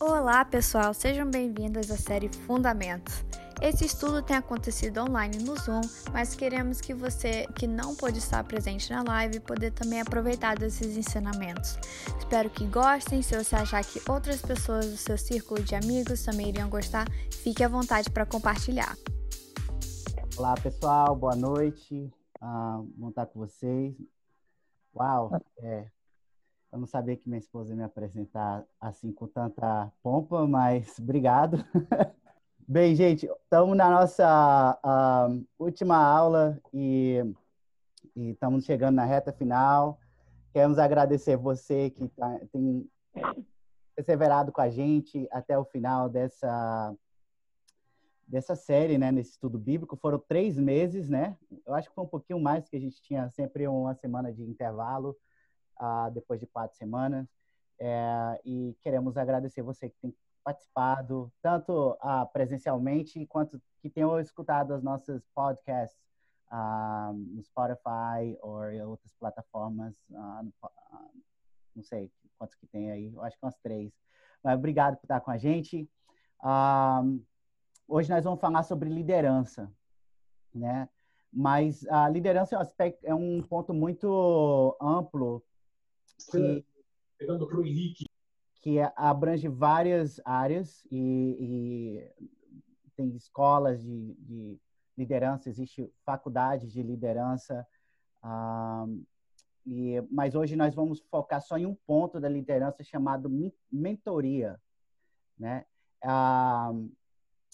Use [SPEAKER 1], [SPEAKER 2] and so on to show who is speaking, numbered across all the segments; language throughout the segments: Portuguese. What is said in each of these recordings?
[SPEAKER 1] Olá, pessoal, sejam bem-vindos à série Fundamentos. Esse estudo tem acontecido online no Zoom, mas queremos que você que não pôde estar presente na live poder também aproveitar desses ensinamentos. Espero que gostem. Se você achar que outras pessoas do seu círculo de amigos também iriam gostar, fique à vontade para compartilhar.
[SPEAKER 2] Olá, pessoal, boa noite. Uh, bom estar com vocês. Uau, é, eu não sabia que minha esposa ia me apresentar assim com tanta pompa, mas obrigado. Bem, gente, estamos na nossa uh, última aula e, estamos chegando na reta final. Queremos agradecer você que tá, tem perseverado com a gente até o final dessa dessa série, né, nesse estudo bíblico. Foram três meses, né? Eu acho que foi um pouquinho mais, que a gente tinha sempre uma semana de intervalo depois de quatro semanas. É, e queremos agradecer você que tem participado, tanto presencialmente quanto que tenham escutado as nossas podcasts no Spotify ou em outras plataformas. não sei quantos que tem aí, eu acho que umas três. Mas obrigado por estar com a gente. hoje nós vamos falar sobre liderança, né? Mas a liderança é um, aspecto, é um ponto muito amplo que, pegando para o Henrique. Que abrange várias áreas e, e tem escolas de, de, liderança, existe faculdade de liderança. Ah, e, mas hoje nós vamos focar só em um ponto da liderança chamado mentoria, né?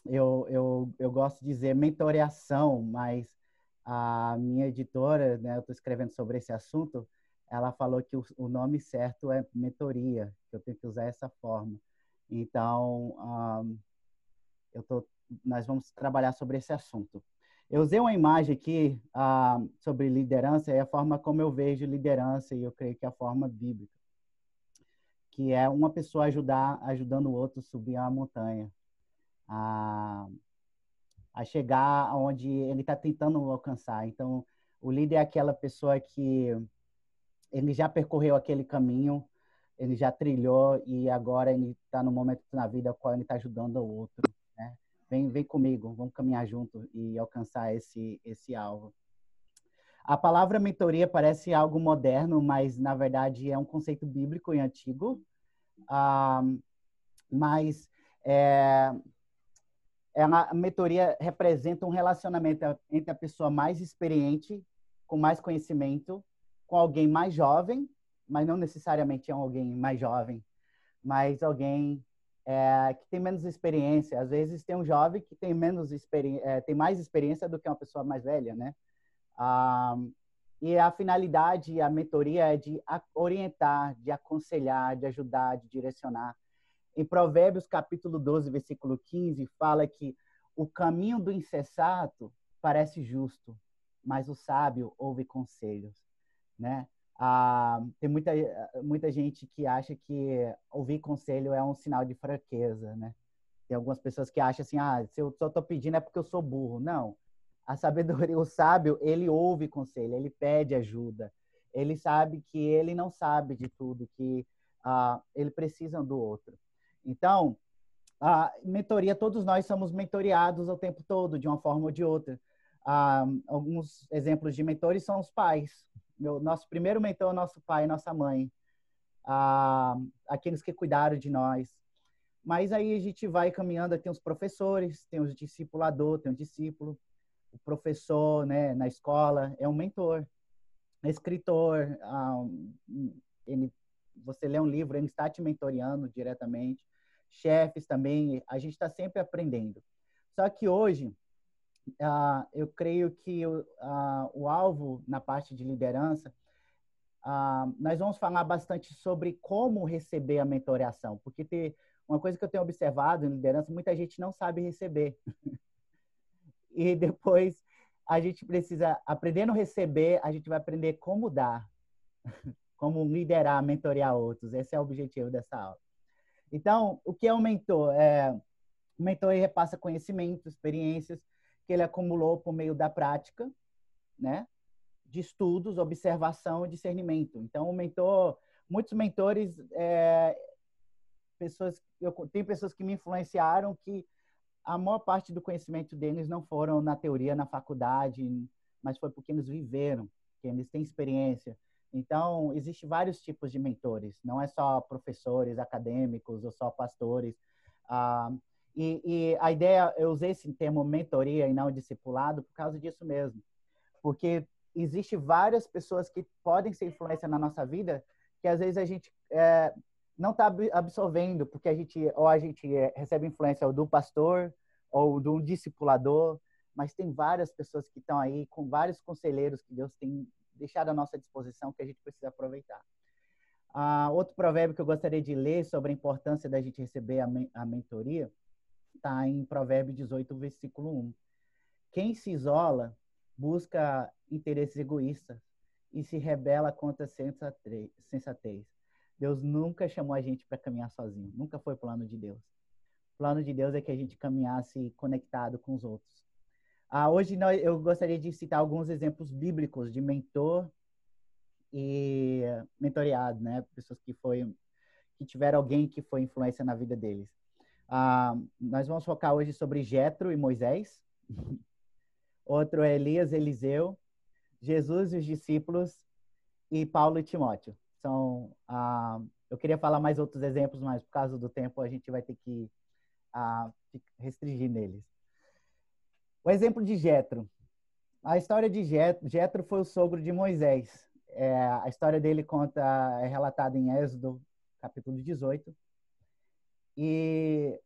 [SPEAKER 2] Eu, eu, eu gosto de dizer mentoreação, mas a minha editora, né, eu estou escrevendo sobre esse assunto, ela falou que o, o, nome certo é mentoria, que eu tenho que usar essa forma. Então, um, eu tô, nós vamos trabalhar sobre esse assunto. Eu usei uma imagem aqui uh, sobre liderança e a forma como eu vejo liderança, e eu creio que é a forma bíblica, que é uma pessoa ajudar, ajudando o outro a subir a montanha, a, a chegar onde ele está tentando alcançar. Então, o líder é aquela pessoa que ele já percorreu aquele caminho, ele já trilhou e agora ele está no momento na vida qual ele está ajudando o outro. Né? Vem, vem comigo, vamos caminhar junto e alcançar esse esse alvo. A palavra mentoria parece algo moderno, mas na verdade é um conceito bíblico e antigo. Ah, mas é, é a mentoria representa um relacionamento entre a pessoa mais experiente, com mais conhecimento, com alguém mais jovem, mas não necessariamente é alguém mais jovem, mas alguém é, que tem menos experiência. Às vezes tem um jovem que tem menos é, tem mais experiência do que uma pessoa mais velha, né? Ah, e a finalidade, a mentoria é de orientar, de aconselhar, de ajudar, de direcionar. Em Provérbios capítulo 12, versículo 15, fala que o caminho do insensato parece justo, mas o sábio ouve conselhos né? Ah, tem muita, muita gente que acha que ouvir conselho é um sinal de fraqueza, né? Tem algumas pessoas que acham assim, ah, se eu só estou pedindo é porque eu sou burro. Não. A sabedoria, o sábio, ele ouve conselho, ele pede ajuda. Ele sabe que ele não sabe de tudo, que ah, ele precisa do outro. Então, a mentoria, todos nós somos mentoriados o tempo todo, de uma forma ou de outra. Ah, alguns exemplos de mentores são os pais meu, nosso primeiro mentor, nosso pai, nossa mãe, ah, aqueles que cuidaram de nós. Mas aí a gente vai caminhando, tem os professores, tem os discipulador, tem o discípulo, o professor, né, na escola é um mentor, escritor, ah, ele, você lê um livro, ele está te mentoreando diretamente. Chefes também, a gente está sempre aprendendo. Só que hoje uh, eu creio que uh, o alvo na parte de liderança, uh, nós vamos falar bastante sobre como receber a mentoreação, porque tem uma coisa que eu tenho observado em liderança, muita gente não sabe receber. e depois a gente precisa, aprendendo a receber, a gente vai aprender como dar, como liderar, mentorear outros. Esse é o objetivo dessa aula. Então, o que é um mentor? É, o mentor repassa conhecimento, experiências que ele acumulou por meio da prática, né? De estudos, observação e discernimento. Então, o mentor, muitos mentores, é, pessoas, eu tem pessoas que me influenciaram que a maior parte do conhecimento deles não foram na teoria, na faculdade, mas foi porque eles viveram, que eles têm experiência. Então, existe vários tipos de mentores, não é só professores acadêmicos ou só pastores. Ah, e, e, a ideia, eu usei esse termo mentoria e não discipulado por causa disso mesmo. Porque existe várias pessoas que podem ser influência na nossa vida que às vezes a gente é, não está absorvendo, porque a gente ou a gente é, recebe influência do pastor ou um discipulador, mas tem várias pessoas que estão aí com vários conselheiros que Deus tem deixado à nossa disposição que a gente precisa aproveitar. Ah, outro provérbio que eu gostaria de ler sobre a importância da gente receber a, men a mentoria está em Provérbio 18, versículo 1. Quem se isola busca interesses egoístas e se rebela contra sensatez. Deus nunca chamou a gente para caminhar sozinho, nunca foi plano de Deus. O plano de Deus é que a gente caminhasse conectado com os outros. Ah, hoje nós, eu gostaria de citar alguns exemplos bíblicos de mentor e mentoreado, né? Pessoas que foi que tiveram alguém que foi influência na vida deles. Ah, nós vamos focar hoje sobre Jetro e Moisés. Outro é Elias, Eliseu, Jesus e os discípulos e Paulo e Timóteo. São, ah, eu queria falar mais outros exemplos, mas por causa do tempo a gente vai ter que ah, restringir neles. O exemplo de Jetro. A história de Jetro foi o sogro de Moisés. É, a história dele conta é relatada em Êxodo, capítulo 18. E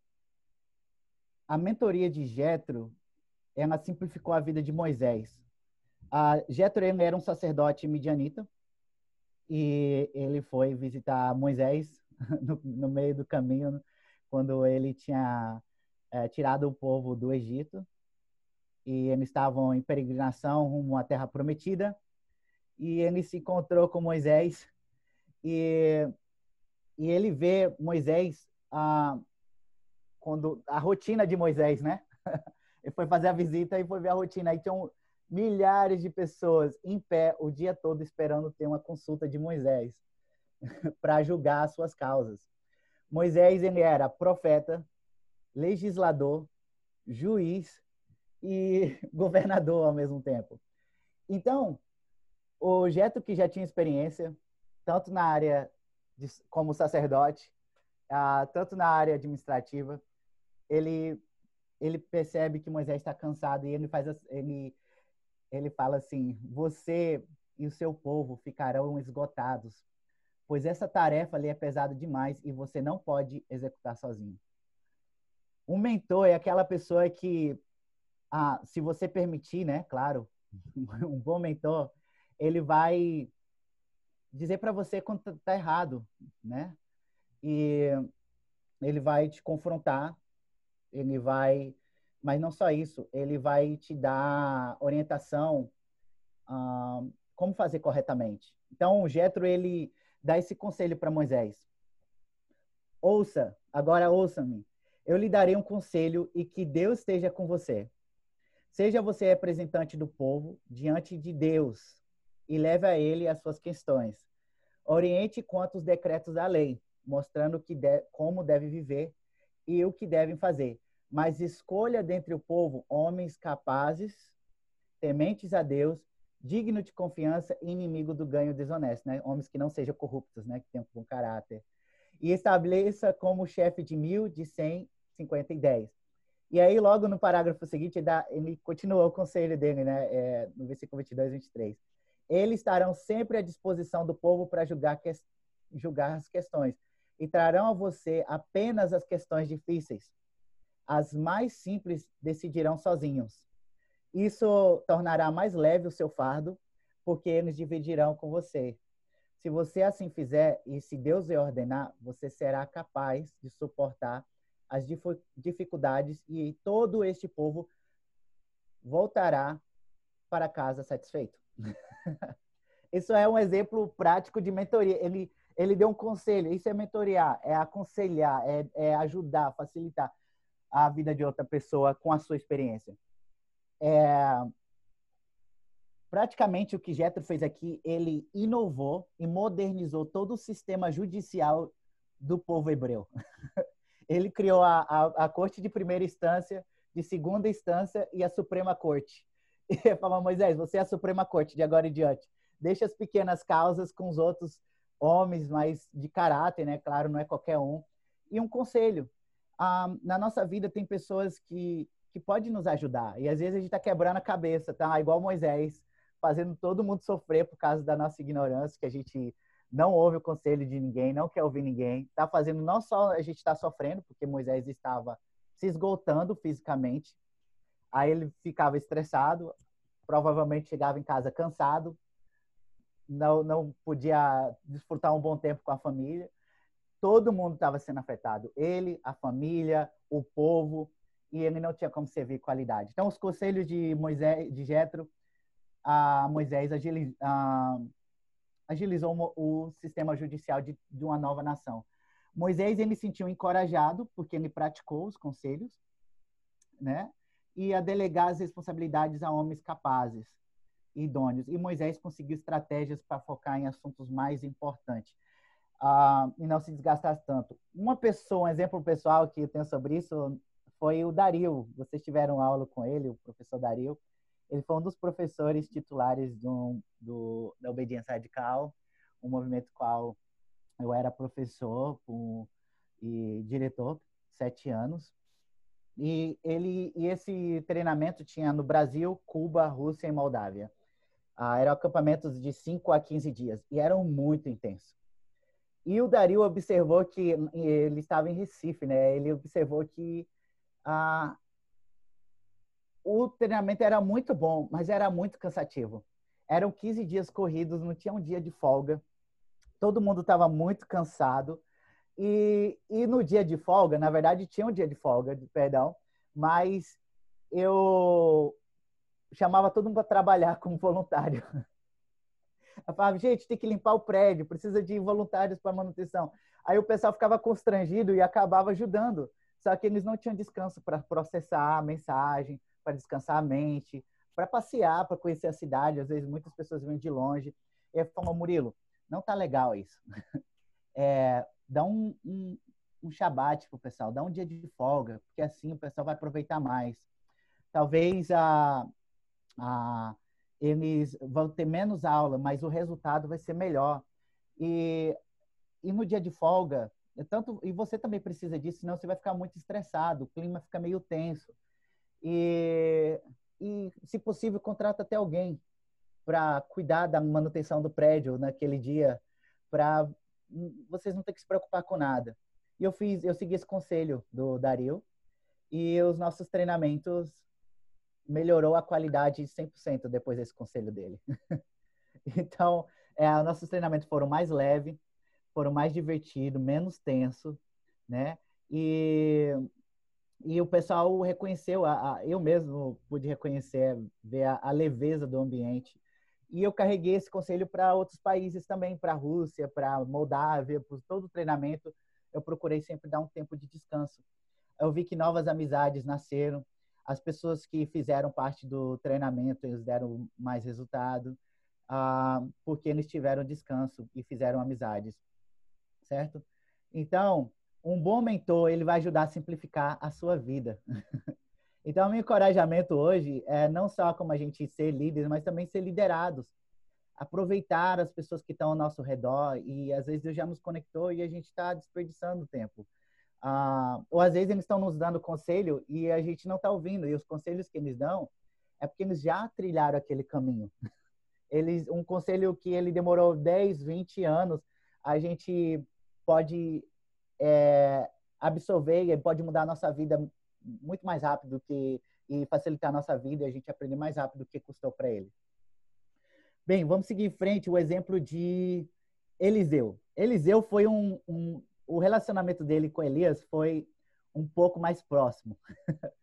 [SPEAKER 2] a mentoria de Jetro, ela simplificou a vida de Moisés. A Jetro era um sacerdote midianita e ele foi visitar Moisés no, no meio do caminho quando ele tinha é, tirado o povo do Egito. E eles estavam em peregrinação rumo à Terra Prometida. E ele se encontrou com Moisés. E, e ele vê Moisés a quando a rotina de Moisés, né? ele foi fazer a visita e foi ver a rotina aí tinham milhares de pessoas em pé o dia todo esperando ter uma consulta de Moisés para julgar as suas causas. Moisés ele era profeta, legislador, juiz e governador ao mesmo tempo. Então, o Jeto que já tinha experiência, tanto na área de, como sacerdote, tanto na área administrativa, ele ele percebe que Moisés está cansado e ele faz ele ele fala assim: você e o seu povo ficarão esgotados, pois essa tarefa ali é pesada demais e você não pode executar sozinho. Um mentor é aquela pessoa que ah, se você permitir, né, claro, um bom mentor, ele vai dizer para você quando tá, tá errado, né? E ele vai te confrontar, ele vai, mas não só isso, ele vai te dar orientação ah, como fazer corretamente. Então, Jetro ele dá esse conselho para Moisés. Ouça, agora ouça-me. Eu lhe darei um conselho e que Deus esteja com você. Seja você representante do povo diante de Deus e leve a ele as suas questões. Oriente quanto os decretos da lei, mostrando que de, como deve viver e o que devem fazer. Mas escolha dentre o povo homens capazes, tementes a Deus, digno de confiança e inimigo do ganho desonesto, né? Homens que não sejam corruptos, né? Que tenham bom caráter. E estabeleça como chefe de mil, de cem, cinquenta e dez e aí, logo no parágrafo seguinte, ele continuou o conselho dele, né? É, no versículo 22 e 23. Eles estarão sempre à disposição do povo para julgar, que, julgar as questões e trarão a você apenas as questões difíceis. As mais simples decidirão sozinhos. Isso tornará mais leve o seu fardo, porque eles dividirão com você. Se você assim fizer e se Deus lhe ordenar, você será capaz de suportar as dificuldades e todo este povo voltará para casa satisfeito. Isso é um exemplo prático de mentoria. Ele, ele deu um conselho. Isso é mentorear, é aconselhar, é, é ajudar, facilitar a vida de outra pessoa com a sua experiência. É, praticamente o que Jetro fez aqui, ele inovou e modernizou todo o sistema judicial do povo hebreu. ele criou a, a, a, corte de primeira instância, de segunda instância e a Suprema Corte. E ele falou, Moisés, você é a Suprema Corte de agora em diante. Deixa as pequenas causas com os outros homens mais de caráter, né? Claro, não é qualquer um. E um conselho. Ah, na nossa vida tem pessoas que, que podem nos ajudar. E às vezes a gente está quebrando a cabeça, tá? Igual Moisés, fazendo todo mundo sofrer por causa da nossa ignorância, que a gente não ouve o conselho de ninguém, não quer ouvir ninguém, está fazendo não só a gente está sofrendo, porque Moisés estava se esgotando fisicamente, aí ele ficava estressado, provavelmente chegava em casa cansado, não, não podia desfrutar um bom tempo com a família. Todo mundo estava sendo afetado, ele, a família, o povo, e ele não tinha como servir qualidade. Então, os conselhos de Moisés, de Jetro, a Moisés a, agilizou o sistema judicial de, de uma nova nação. Moisés ele se sentiu encorajado porque ele praticou os conselhos, né? E a delegar as responsabilidades a homens capazes idôneos. E Moisés conseguiu estratégias para focar em assuntos mais importantes uh, e não se desgastar tanto. Uma pessoa, um exemplo pessoal que eu tenho sobre isso foi o Dario. Vocês tiveram aula com ele, o professor Dario. Ele foi um dos professores titulares do, do, da Obediência Radical, um movimento qual eu era professor um, e diretor, sete anos. E ele e esse treinamento tinha no Brasil, Cuba, Rússia e Moldávia. Ah, eram acampamentos de 5 a 15 dias e eram muito intensos. E o Dario observou que ele estava em Recife, né? Ele observou que ah, o treinamento era muito bom, mas era muito cansativo. Eram 15 dias corridos, não tinha um dia de folga. Todo mundo estava muito cansado. E, e no dia de folga, na verdade, tinha um dia de folga, perdão, mas eu chamava todo mundo para trabalhar como voluntário. Eu falava, gente, tem que limpar o prédio, precisa de voluntários para manutenção. Aí o pessoal ficava constrangido e acabava ajudando. Só que eles não tinham descanso para processar a mensagem, para descansar a mente, para passear, para conhecer a cidade. Às vezes muitas pessoas vêm de longe. E eu falo, Murilo, não tá legal isso. É, dá um, um, um shabat pro pessoal, dá um dia de folga, porque assim o pessoal vai aproveitar mais. Talvez a, a, eles vão ter menos aula, mas o resultado vai ser melhor. E, e no dia de folga, é tanto e você também precisa disso, senão você vai ficar muito estressado, o clima fica meio tenso. E, e se possível, contrata até alguém para cuidar da manutenção do prédio naquele dia, para vocês não ter que se preocupar com nada. E eu fiz, eu segui esse conselho do Dario e os nossos treinamentos melhorou a qualidade 100% depois desse conselho dele. então, é, nossos treinamentos foram mais leves, foram mais divertidos, menos tenso, né? E e o pessoal reconheceu, a, a, eu mesmo pude reconhecer, ver a, a, leveza do ambiente. E eu carreguei esse conselho para outros países também, para a Rússia, para Moldávia, por todo o treinamento. Eu procurei sempre dar um tempo de descanso. Eu vi que novas amizades nasceram. As pessoas que fizeram parte do treinamento, eles deram mais resultado, ah, porque eles tiveram descanso e fizeram amizades, certo? Então, um bom mentor, ele vai ajudar a simplificar a sua vida. então, meu encorajamento hoje é não só como a gente ser líderes, mas também ser liderados. Aproveitar as pessoas que estão ao nosso redor e às vezes Deus já nos conectou e a gente está desperdiçando tempo. Ah, ou às vezes eles estão nos dando conselho e a gente não está ouvindo. E os conselhos que eles dão é porque eles já trilharam aquele caminho. Eles, um conselho que ele demorou 10, 20 anos, a gente pode é, absorver e pode mudar a nossa vida muito mais rápido que e facilitar a nossa vida e a gente aprender mais rápido do que custou para ele. Bem, vamos seguir em frente o exemplo de Eliseu. Eliseu foi um, um o relacionamento dele com Elias foi um pouco mais próximo.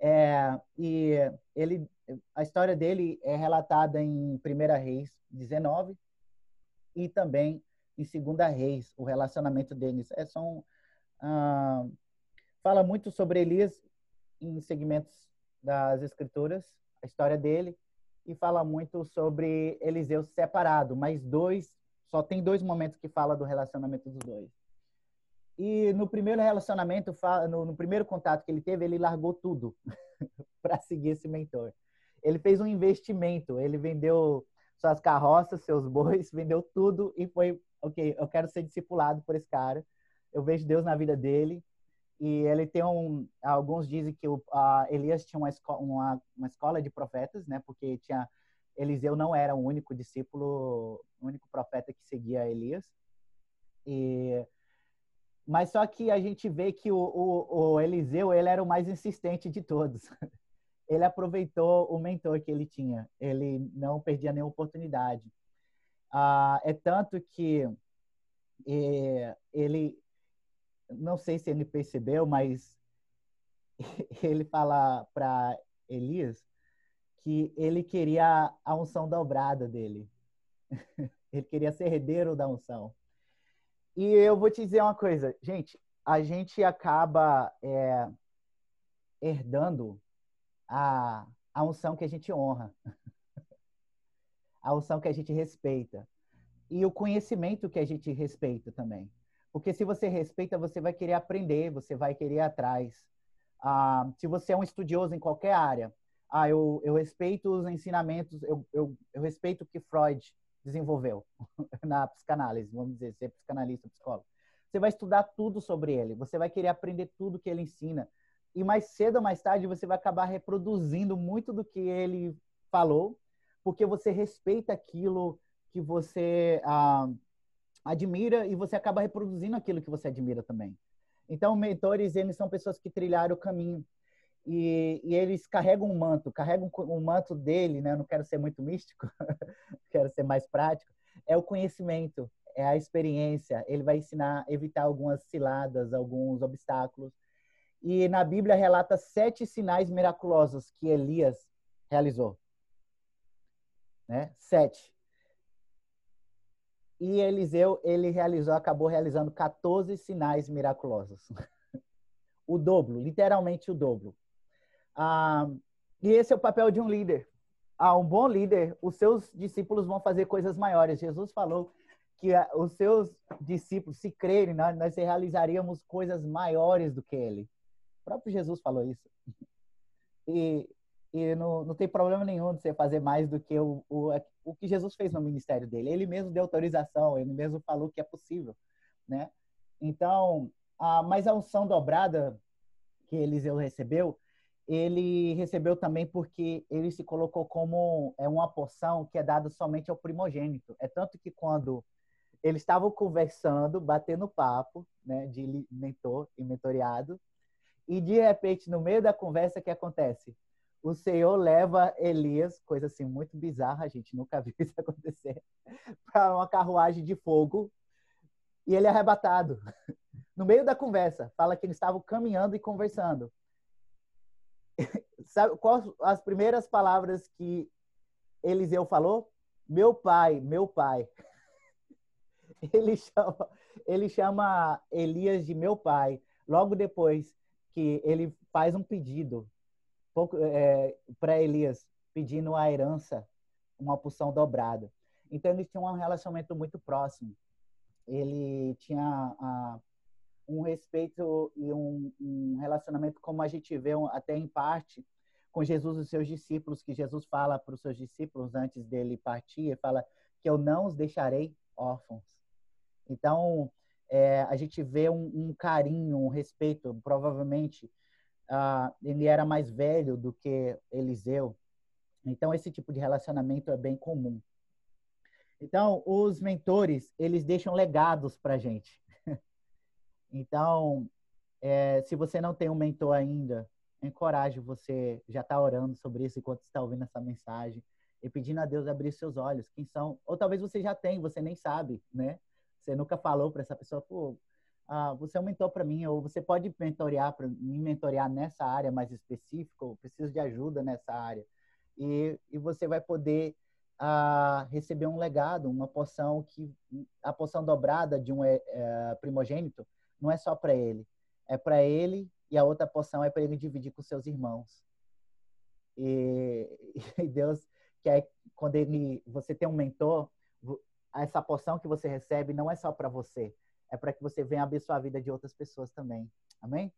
[SPEAKER 2] é, e ele, a história dele é relatada em 1 Reis 19 e também em Segunda Reis, o relacionamento deles. É ah, fala muito sobre Elias em segmentos das Escrituras, a história dele, e fala muito sobre Eliseu separado, mas dois, só tem dois momentos que fala do relacionamento dos dois. E no primeiro relacionamento, no, primeiro contato que ele teve, ele largou tudo para seguir esse mentor. Ele fez um investimento, ele vendeu suas carroças, seus bois, vendeu tudo e foi, ok, eu quero ser discipulado por esse cara. Eu vejo Deus na vida dele. E ele tem um, alguns dizem que o Elias tinha uma, esco uma, uma escola de profetas, né? Porque tinha Eliseu não era o único discípulo, o único profeta que seguia Elias. E mas só que a gente vê que o, o, o, Eliseu ele era o mais insistente de todos. Ele aproveitou o mentor que ele tinha. Ele não perdia nenhuma oportunidade. Ah, é tanto que é, ele, não sei se ele percebeu, mas ele fala para Elias que ele queria a unção dobrada dele. Ele queria ser herdeiro da unção. E eu vou te dizer uma coisa, gente, a gente acaba é, herdando a, a unção que a gente honra, a unção que a gente respeita e o conhecimento que a gente respeita também. Porque se você respeita, você vai querer aprender, você vai querer ir atrás. Ah, se você é um estudioso em qualquer área, ah, eu, eu respeito os ensinamentos, eu, eu, eu respeito o que Freud desenvolveu na psicanálise, vamos dizer, ser psicanalista, psicólogo. Você vai estudar tudo sobre ele, você vai querer aprender tudo que ele ensina. E mais cedo ou mais tarde você vai acabar reproduzindo muito do que ele falou, porque você respeita aquilo que você ah, admira e você acaba reproduzindo aquilo que você admira também. Então, mentores, eles são pessoas que trilharam o caminho e, e, eles carregam um manto, carregam um manto dele, né? Eu não quero ser muito místico, quero ser mais prático. É o conhecimento, é a experiência. Ele vai ensinar a evitar algumas ciladas, alguns obstáculos. E na Bíblia relata sete sinais miraculosos que Elias realizou, né? Sete. E Eliseu, ele realizou, acabou realizando 14 sinais miraculosos. o dobro, literalmente o dobro. Ah, e esse é o papel de um líder. Ah, um bom líder, os seus discípulos vão fazer coisas maiores. Jesus falou que ah, os seus discípulos, se crerem, nós, nós realizaríamos coisas maiores do que ele. O próprio Jesus falou isso. E, e não, não tem problema nenhum de você fazer mais do que o, o, o que Jesus fez no ministério dele. Ele mesmo deu autorização, ele mesmo falou que é possível, né? Então, a, mas a unção dobrada que Eliseu recebeu ele recebeu também porque ele se colocou como é uma porção que é dada somente ao primogênito. É tanto que quando eles estavam conversando, batendo papo, né, de mentor e mentoreado, e de repente no meio da conversa que acontece? O Senhor leva Elias, coisa assim muito bizarra, a gente nunca viu isso acontecer, para uma carruagem de fogo e ele é arrebatado. No meio da conversa, fala que eles estavam caminhando e conversando. Sabe quais as primeiras palavras que Eliseu falou? Meu pai, meu pai. Ele chama, ele chama Elias de meu pai. Logo depois que ele faz um pedido é, para Elias, pedindo a herança, uma porção dobrada. Então eles tinham um relacionamento muito próximo. Ele tinha a, um respeito e um, um, relacionamento como a gente vê até em parte com Jesus e seus discípulos, que Jesus fala para os seus discípulos antes dele partir, fala que eu não os deixarei órfãos. Então, é, a gente vê um, um, carinho, um respeito, provavelmente uh, ele era mais velho do que Eliseu, então esse tipo de relacionamento é bem comum. Então, os mentores, eles deixam legados para a gente. Então, é, se você não tem um mentor ainda, encoraje você já está orando sobre isso enquanto está ouvindo essa mensagem e pedindo a Deus abrir seus olhos. Quem são? Ou talvez você já tem, você nem sabe, né? Você nunca falou para essa pessoa, pô, ah, você é um mentor para mim, ou você pode mentorear para me mentorear nessa área mais específica, ou preciso de ajuda nessa área. E, e você vai poder ah, receber um legado, uma porção que a porção dobrada de um é, é, primogênito não é só para ele, é para ele e a outra porção é para ele dividir com seus irmãos. E, e Deus quer quando ele você tem um mentor, essa porção que você recebe não é só para você, é para que você venha abençoar a vida de outras pessoas também. Amém?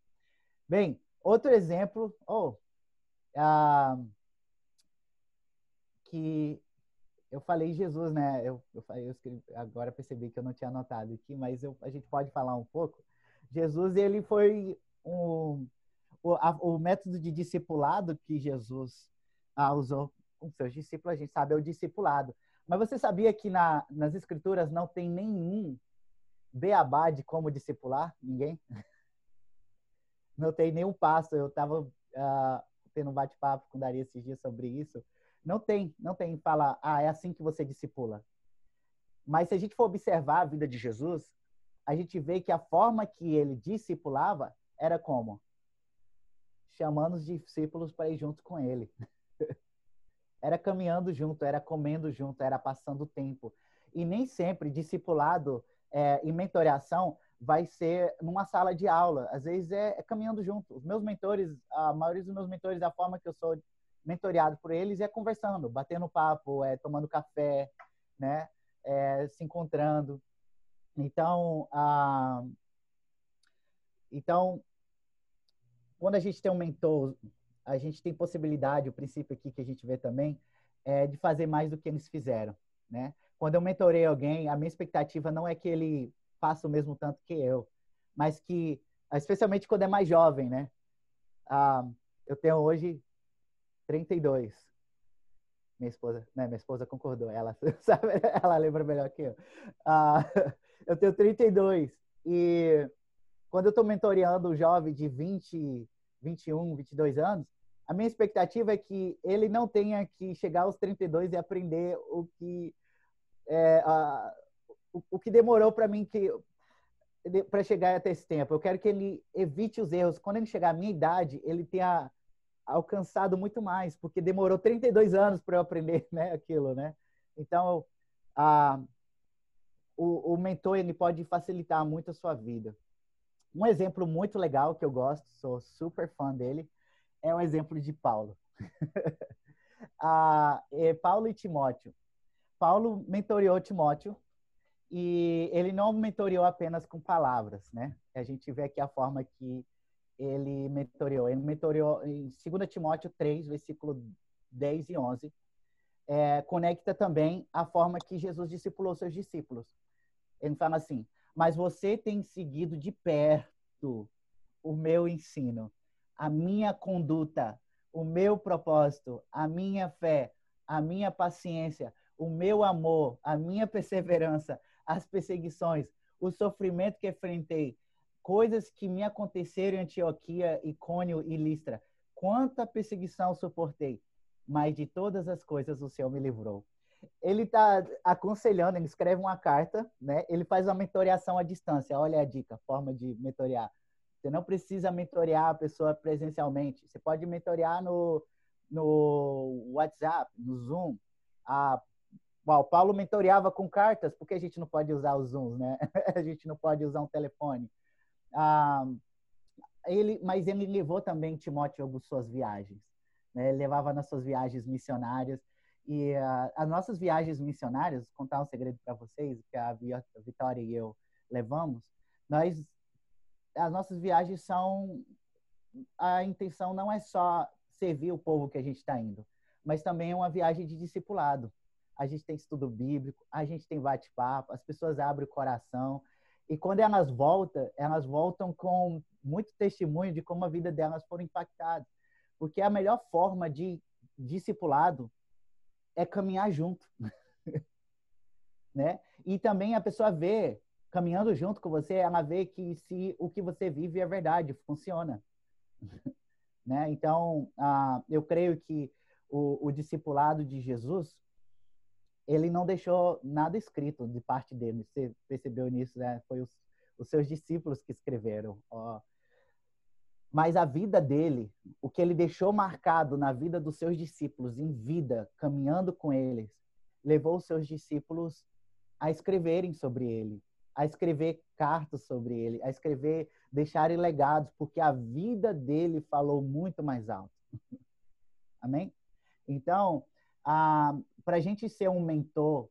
[SPEAKER 2] Bem, outro exemplo, oh, ah, que eu falei Jesus, né? Eu, eu, eu escrevi, agora percebi que eu não tinha anotado aqui, mas eu, a gente pode falar um pouco. Jesus, ele foi um, o, a, o método de discipulado que Jesus ah, usou com seus discípulos, a gente sabe, é o discipulado. Mas você sabia que na, nas escrituras não tem nenhum beabá de como discipular? Ninguém? Não tem nenhum passo. Eu estava ah, tendo um bate-papo com Daria esses dias sobre isso. Não tem, não tem falar, ah, é assim que você discipula. Mas se a gente for observar a vida de Jesus, a gente vê que a forma que ele discipulava era como? Chamando os discípulos para ir junto com ele. era caminhando junto, era comendo junto, era passando tempo. E nem sempre discipulado é, e mentoreação vai ser numa sala de aula. Às vezes é, é, caminhando junto. Os meus mentores, a maioria dos meus mentores, a forma que eu sou mentoreado por eles é conversando, batendo papo, é tomando café, né? É, se encontrando. Então, a... então, quando a gente tem um mentor, a gente tem possibilidade, o princípio aqui que a gente vê também, é de fazer mais do que eles fizeram, né? Quando eu mentorei alguém, a minha expectativa não é que ele faça o mesmo tanto que eu, mas que, especialmente quando é mais jovem, né? Ah, eu tenho hoje 32. Minha esposa, né? Minha esposa concordou, ela sabe, ela lembra melhor que eu. Ah, eu tenho 32 e quando eu estou mentoreando um jovem de 20, 21, 22 anos, a minha expectativa é que ele não tenha que chegar aos 32 e aprender o que é, a, o, o, que demorou para mim que para chegar até esse tempo. Eu quero que ele evite os erros. Quando ele chegar à minha idade, ele tenha alcançado muito mais, porque demorou 32 anos para eu aprender né, aquilo, né? Então, a, o, o mentor ele pode facilitar muito a sua vida. Um exemplo muito legal que eu gosto, sou super fã dele, é um exemplo de Paulo. ah, é Paulo e Timóteo. Paulo mentoreou Timóteo e ele não mentoreou apenas com palavras, né? A gente vê aqui a forma que ele mentoreou. Ele mentoreou em 2 Timóteo 3, versículo 10 e 11. É, conecta também a forma que Jesus discipulou seus discípulos. Ele fala assim: Mas você tem seguido de perto o meu ensino, a minha conduta, o meu propósito, a minha fé, a minha paciência, o meu amor, a minha perseverança, as perseguições, o sofrimento que enfrentei, coisas que me aconteceram em Antioquia, Icônio e Listra. Quanta perseguição suportei, mas de todas as coisas o Senhor me livrou. Ele está aconselhando, ele escreve uma carta, né? Ele faz uma mentoreação à distância. Olha a dica, forma de mentorear. Você não precisa mentorear a pessoa presencialmente. Você pode mentorear no, no WhatsApp, no Zoom. A, o Paulo mentoreava com cartas, porque a gente não pode usar os Zooms, né? a gente não pode usar um telefone. Ah, ele, mas ele levou também Timóteo em suas viagens. Né? Ele levava nas suas viagens missionárias. E uh, as nossas viagens missionárias, contar um segredo para vocês, que a Vitória e eu levamos, nós, as nossas viagens são, a intenção não é só servir o povo que a gente está indo, mas também é uma viagem de discipulado. A gente tem estudo bíblico, a gente tem bate-papo, as pessoas abrem o coração, e quando elas voltam, elas voltam com muito testemunho de como a vida delas foram impactadas. Porque a melhor forma de discipulado é caminhar junto. né? E também a pessoa vê, caminhando junto com você, ela vê que se o que você vive é verdade, funciona. né? Então, ah, eu creio que o, o discipulado de Jesus ele não deixou nada escrito de parte dele. Você percebeu nisso, né? Foi os, os seus discípulos que escreveram. Ó. Mas a vida dele, o que ele deixou marcado na vida dos seus discípulos, em vida, caminhando com eles, levou os seus discípulos a escreverem sobre ele, a escrever cartas sobre ele, a escrever, deixarem legados, porque a vida dele falou muito mais alto. Amém? Então, ah, para a gente ser um mentor,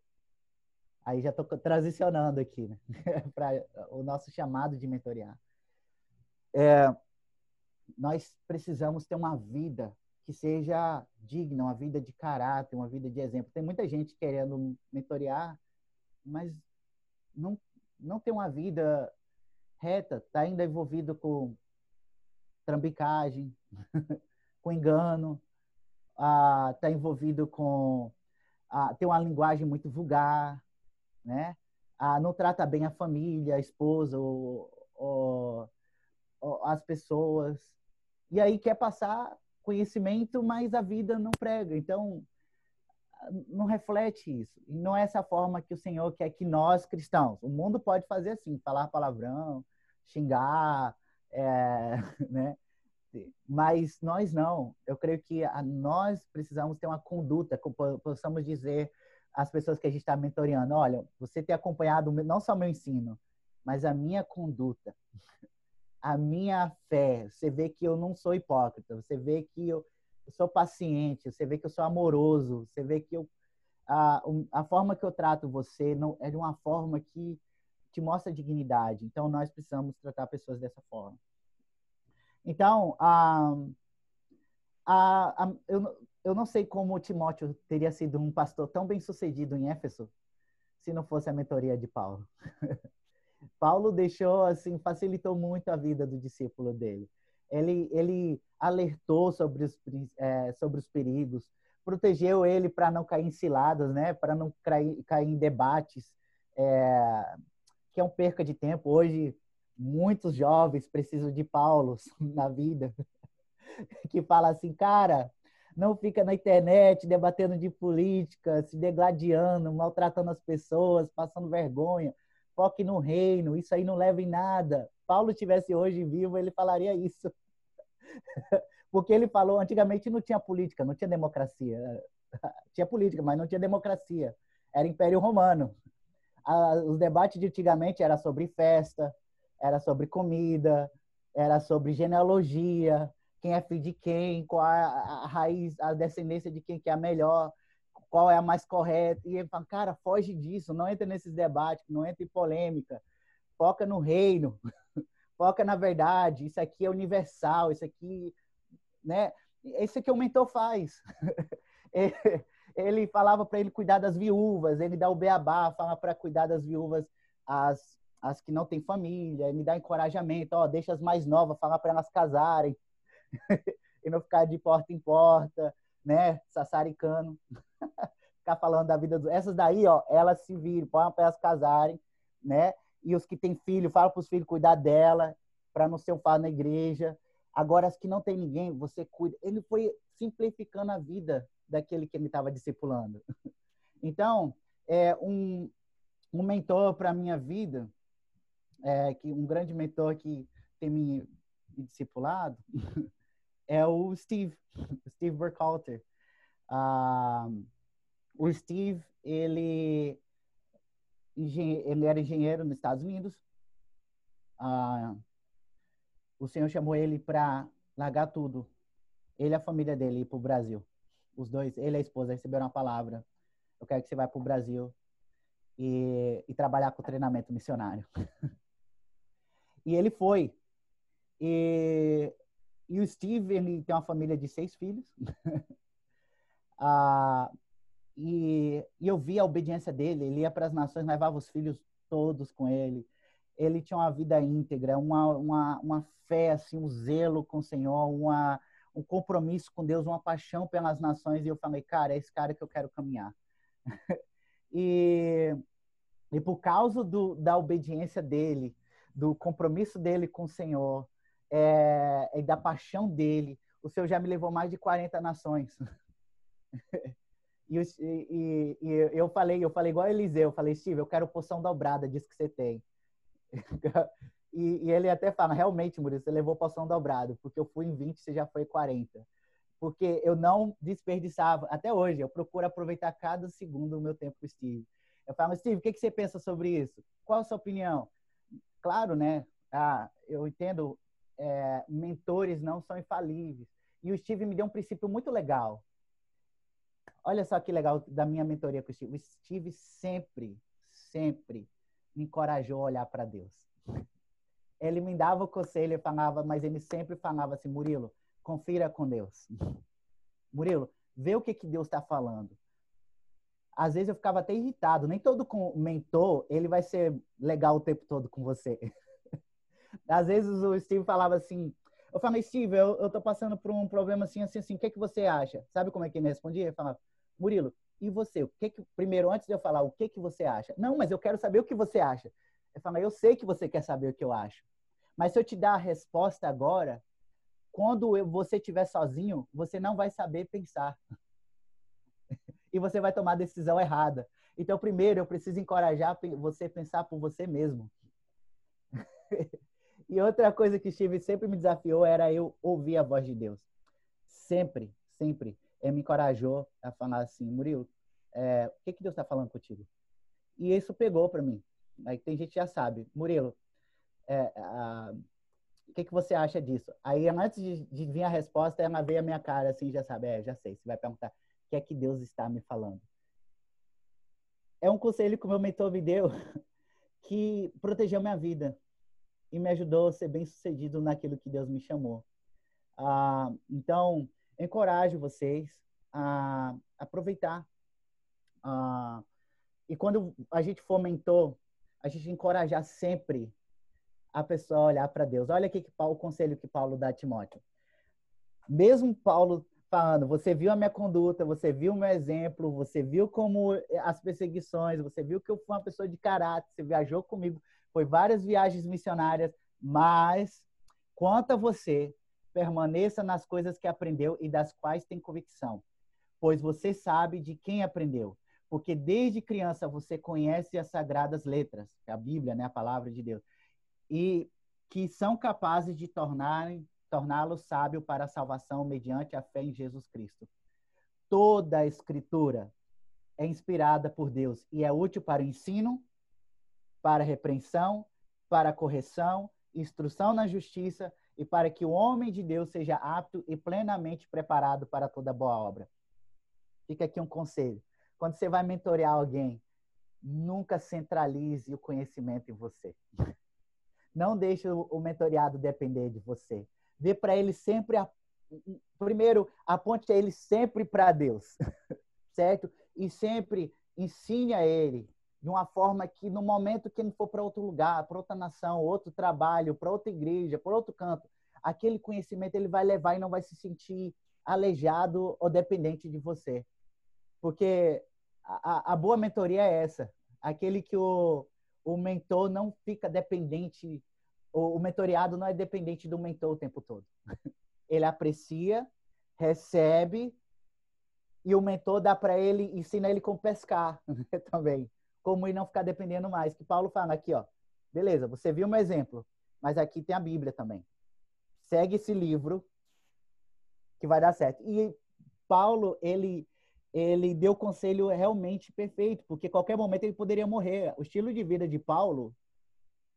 [SPEAKER 2] Aí já estou transicionando aqui né? para o nosso chamado de mentorear. É, nós precisamos ter uma vida que seja digna, uma vida de caráter, uma vida de exemplo. Tem muita gente querendo mentorear, mas não, não tem uma vida reta, está ainda envolvido com trambicagem, com engano, está ah, envolvido com. Ah, tem uma linguagem muito vulgar, né? Ah, não trata bem a família, a esposa, ou, ou as pessoas. E aí quer passar conhecimento, mas a vida não prega. Então, não reflete isso. E não é essa forma que o Senhor quer que nós cristãos. O mundo pode fazer assim, falar palavrão, xingar, é, né? Mas nós não. Eu creio que a, nós precisamos ter uma conduta, que possamos dizer às pessoas que a gente está mentoreando: olha, você tem acompanhado não só meu ensino, mas a minha conduta, a minha fé. Você vê que eu não sou hipócrita, você vê que eu, sou paciente, você vê que eu sou amoroso, você vê que eu, a, a forma que eu trato você não é de uma forma que te mostra dignidade. Então, nós precisamos tratar pessoas dessa forma. Então, a, a, a, eu, eu não sei como Timóteo teria sido um pastor tão bem sucedido em Éfeso se não fosse a mentoria de Paulo. Paulo deixou, assim, facilitou muito a vida do discípulo dele. Ele, ele alertou sobre os, é, sobre os perigos, protegeu ele para não cair em ciladas, né? Para não cair, cair em debates, é, que é um perca de tempo. Hoje, muitos jovens precisam de Paulos na vida, que fala assim, cara, não fica na internet debatendo de política, se degladiando, maltratando as pessoas, passando vergonha. Foque no reino, isso aí não leva em nada. Paulo tivesse hoje vivo, ele falaria isso. Porque ele falou, antigamente não tinha política, não tinha democracia. Tinha política, mas não tinha democracia. Era Império Romano. Os debates de antigamente era sobre festa, era sobre comida, era sobre genealogia, quem é filho de quem, qual a raiz, a descendência de quem que é a melhor, qual é a mais correta. E ele fala, cara, foge disso, não entra nesses debates, não entra em polêmica, foca no reino, foca na verdade, isso aqui é universal, isso aqui, né? Isso que o mentor faz. ele falava para ele cuidar das viúvas, ele dá o beabá, fala para cuidar das viúvas as as que não têm família, me dá encorajamento, ó, deixa as mais novas falar para elas casarem e não ficar de porta em porta, né, sassaricano, ficar falando da vida dos essas daí, ó, elas se viram, põe para elas casarem, né? E os que têm filho, fala para os filhos cuidar dela, para não ser um fardo na igreja. Agora as que não tem ninguém, você cuida. Ele foi simplificando a vida daquele que ele estava discipulando. Então, é um, um mentor para a minha vida é, que um grande mentor que tem me, discipulado é o Steve, Steve Burkhalter. Ah, o Steve, ele, ele era engenheiro nos Estados Unidos. Ah, o Senhor chamou ele para largar tudo. Ele e a família dele ir para o Brasil. Os dois, ele e a esposa receberam uma palavra. Eu quero que você vá para o Brasil e, e trabalhar com treinamento missionário. E ele foi. E, e o Steve, ele tem uma família de seis filhos. ah, e, e, eu vi a obediência dele. Ele ia para as nações, levava os filhos todos com ele. Ele tinha uma vida íntegra, uma, uma, uma fé, assim, um zelo com o Senhor, uma, um compromisso com Deus, uma paixão pelas nações. E eu falei, cara, é esse cara que eu quero caminhar. e, e por causa do, da obediência dele, do compromisso dele com o Senhor é, e da paixão dele, o Senhor já me levou mais de 40 nações. e, e, e, eu falei, eu falei igual a Eliseu, eu falei, Steve, eu quero poção dobrada disso que você tem. e, e, ele até fala, realmente, Murilo, você levou poção dobrada, porque eu fui em 20, você já foi 40. Porque eu não desperdiçava, até hoje, eu procuro aproveitar cada segundo do meu tempo com o Steve. Eu falo, Steve, o que, que você pensa sobre isso? Qual a sua opinião? claro, né? Ah, eu entendo, é, mentores não são infalíveis. E o Steve me deu um princípio muito legal. Olha só que legal da minha mentoria com o Steve. O Steve sempre, sempre me encorajou a olhar para Deus. Ele me dava o conselho falava, mas ele sempre falava assim, Murilo, confira com Deus. Murilo, vê o que, que Deus está falando. Às vezes eu ficava até irritado. Nem todo mentor ele vai ser legal o tempo todo com você. Às vezes o Steve falava assim, eu falei, Steve, eu, eu tô passando por um problema assim, assim, assim, o que, que você acha? Sabe como é que ele respondia? Ele falava, Murilo, e você? O que que, primeiro, antes de eu falar, o que que você acha? Não, mas eu quero saber o que você acha. Eu falo, eu sei que você quer saber o que eu acho. Mas se eu te dar a resposta agora, quando eu, você estiver sozinho, você não vai saber pensar. e você vai tomar a decisão errada. Então, primeiro, eu preciso encorajar você a pensar por você mesmo. E outra coisa que Steve sempre me desafiou era eu ouvir a voz de Deus. Sempre, sempre. Ele me encorajou a falar assim, Murilo, é, o que, que Deus está falando contigo? E isso pegou para mim. Aí tem gente que já sabe, Murilo, é, a, o que, que você acha disso? Aí antes de, de, vir a resposta, ela veio a minha cara assim, já sabe, é, já sei. Você vai perguntar, o que é que Deus está me falando? É um conselho que o meu mentor me deu que protegeu minha vida e me ajudou a ser bem sucedido naquilo que Deus me chamou. Ah, então, encorajo vocês a aproveitar. Ah, e quando a gente for mentor, a gente encorajar sempre a pessoa a olhar para Deus. Olha aqui que, o conselho que Paulo dá a Timóteo. Mesmo Paulo falando, você viu a minha conduta, você viu o meu exemplo, você viu como as perseguições, você viu que eu fui uma pessoa de caráter, você viajou comigo, foi várias viagens missionárias, mas quanto a você, permaneça nas coisas que aprendeu e das quais tem convicção, pois você sabe de quem aprendeu, porque desde criança você conhece as sagradas letras, a Bíblia, né, a palavra de Deus, e que são capazes de tornarem torná-lo sábio para a salvação mediante a fé em Jesus Cristo. Toda a escritura é inspirada por Deus e é útil para o ensino, para repreensão, para correção, instrução na justiça e para que o homem de Deus seja apto e plenamente preparado para toda boa obra. Fica aqui um conselho. Quando você vai mentorear alguém, nunca centralize o conhecimento em você. Não deixe o mentoreado depender de você. Dê para ele sempre a... primeiro aponte ele sempre para Deus, certo? E sempre ensine a ele de uma forma que no momento que ele for para outro lugar, para outra nação, outro trabalho, para outra igreja, para outro canto, aquele conhecimento ele vai levar e não vai se sentir aleijado ou dependente de você. Porque a, a boa mentoria é essa, aquele que o, o mentor não fica dependente, o, o mentoriado não é dependente do mentor o tempo todo. Ele aprecia, recebe, e o mentor dá para ele, ensina ele como pescar também como e não ficar dependendo mais. Que Paulo fala aqui, ó. Beleza, você viu um exemplo, mas aqui tem a Bíblia também. Segue esse livro que vai dar certo. E Paulo, ele ele deu conselho realmente perfeito, porque qualquer momento ele poderia morrer. O estilo de vida de Paulo,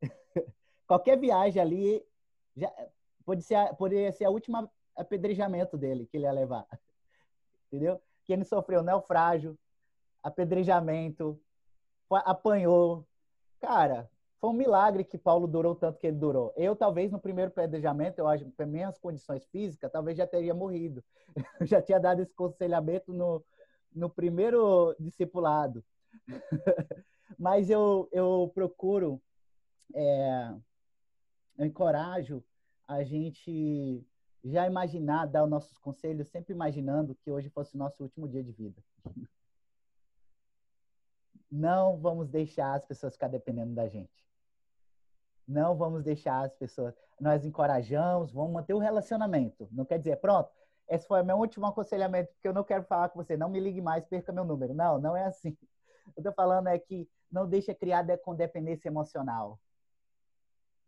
[SPEAKER 2] qualquer viagem ali já pode ser poderia ser a última apedrejamento dele que ele ia levar. Entendeu? Que ele sofreu naufrágio, apedrejamento, apanhou. Cara, foi um milagre que Paulo durou tanto que ele durou. Eu, talvez, no primeiro pedrejamento, eu acho, para minhas condições físicas, talvez já teria morrido. Eu já tinha dado esse conselhamento no, no primeiro discipulado. Mas eu, eu procuro, é, eu encorajo a gente já imaginar, dar os nossos conselhos, sempre imaginando que hoje fosse o nosso último dia de vida. Não vamos deixar as pessoas ficar dependendo da gente. Não vamos deixar as pessoas. Nós encorajamos, vamos manter o relacionamento. Não quer dizer, pronto, esse foi o meu último aconselhamento, porque eu não quero falar com você. Não me ligue mais, perca meu número. Não, não é assim. Eu estou falando é que não deixa criar com dependência emocional.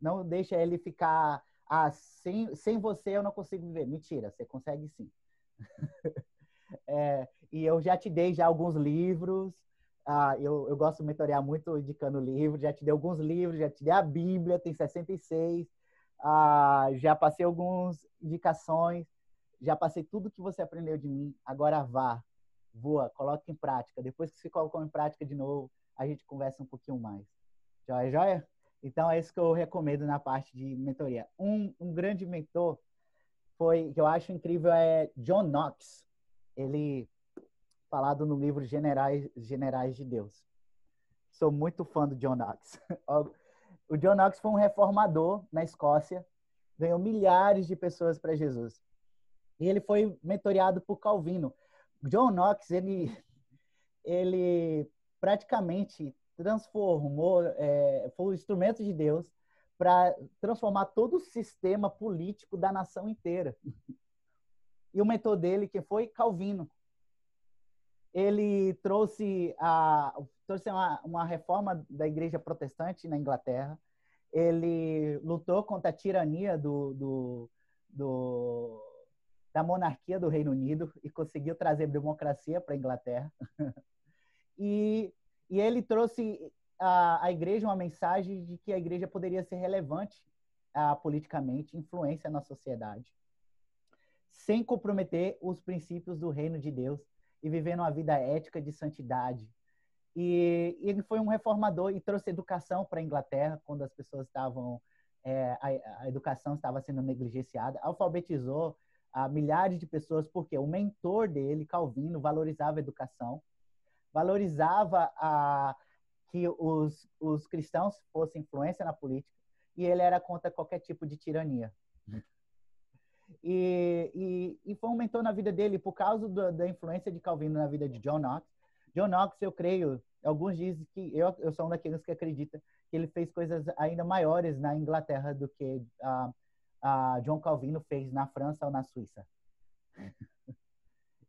[SPEAKER 2] Não deixa ele ficar assim, sem você eu não consigo viver. Mentira, você consegue sim. é, e eu já te dei já alguns livros, ah, eu, eu gosto de mentorear muito indicando livros, já te dei alguns livros, já te dei a Bíblia, tem 66, ah, já passei algumas indicações, já passei tudo que você aprendeu de mim, agora vá, voa, coloque em prática. Depois que você colocou em prática de novo, a gente conversa um pouquinho mais. Joia, joia? Então, é isso que eu recomendo na parte de mentoria. Um, um grande mentor foi, que eu acho incrível, é John Knox. Ele, falado no livro Generais, Generais de Deus. Sou muito fã do John Knox. O John Knox foi um reformador na Escócia, ganhou milhares de pessoas para Jesus. E ele foi mentoreado por Calvino. John Knox, ele, ele praticamente transformou, é, foi o instrumento de Deus para transformar todo o sistema político da nação inteira. E o mentor dele, que foi Calvino, ele trouxe, a, trouxe uma, uma reforma da igreja protestante na Inglaterra, ele lutou contra a tirania do, do, do, da monarquia do Reino Unido e conseguiu trazer democracia para a Inglaterra. e e ele trouxe à, igreja uma mensagem de que a igreja poderia ser relevante politicamente, influência na sociedade, sem comprometer os princípios do reino de Deus e vivendo uma vida ética de santidade. E ele foi um reformador e trouxe educação para a Inglaterra quando as pessoas estavam é, a, a, educação estava sendo negligenciada, alfabetizou a ah, milhares de pessoas porque o mentor dele, Calvino, valorizava a educação valorizava a, que os, os cristãos fossem influência na política e ele era contra qualquer tipo de tirania. E, e, e foi um mentor na vida dele por causa do, da influência de Calvino na vida de John Knox. John Knox, eu creio, alguns dizem que eu, eu sou um daqueles que acredita que ele fez coisas ainda maiores na Inglaterra do que a, a John Calvino fez na França ou na Suíça.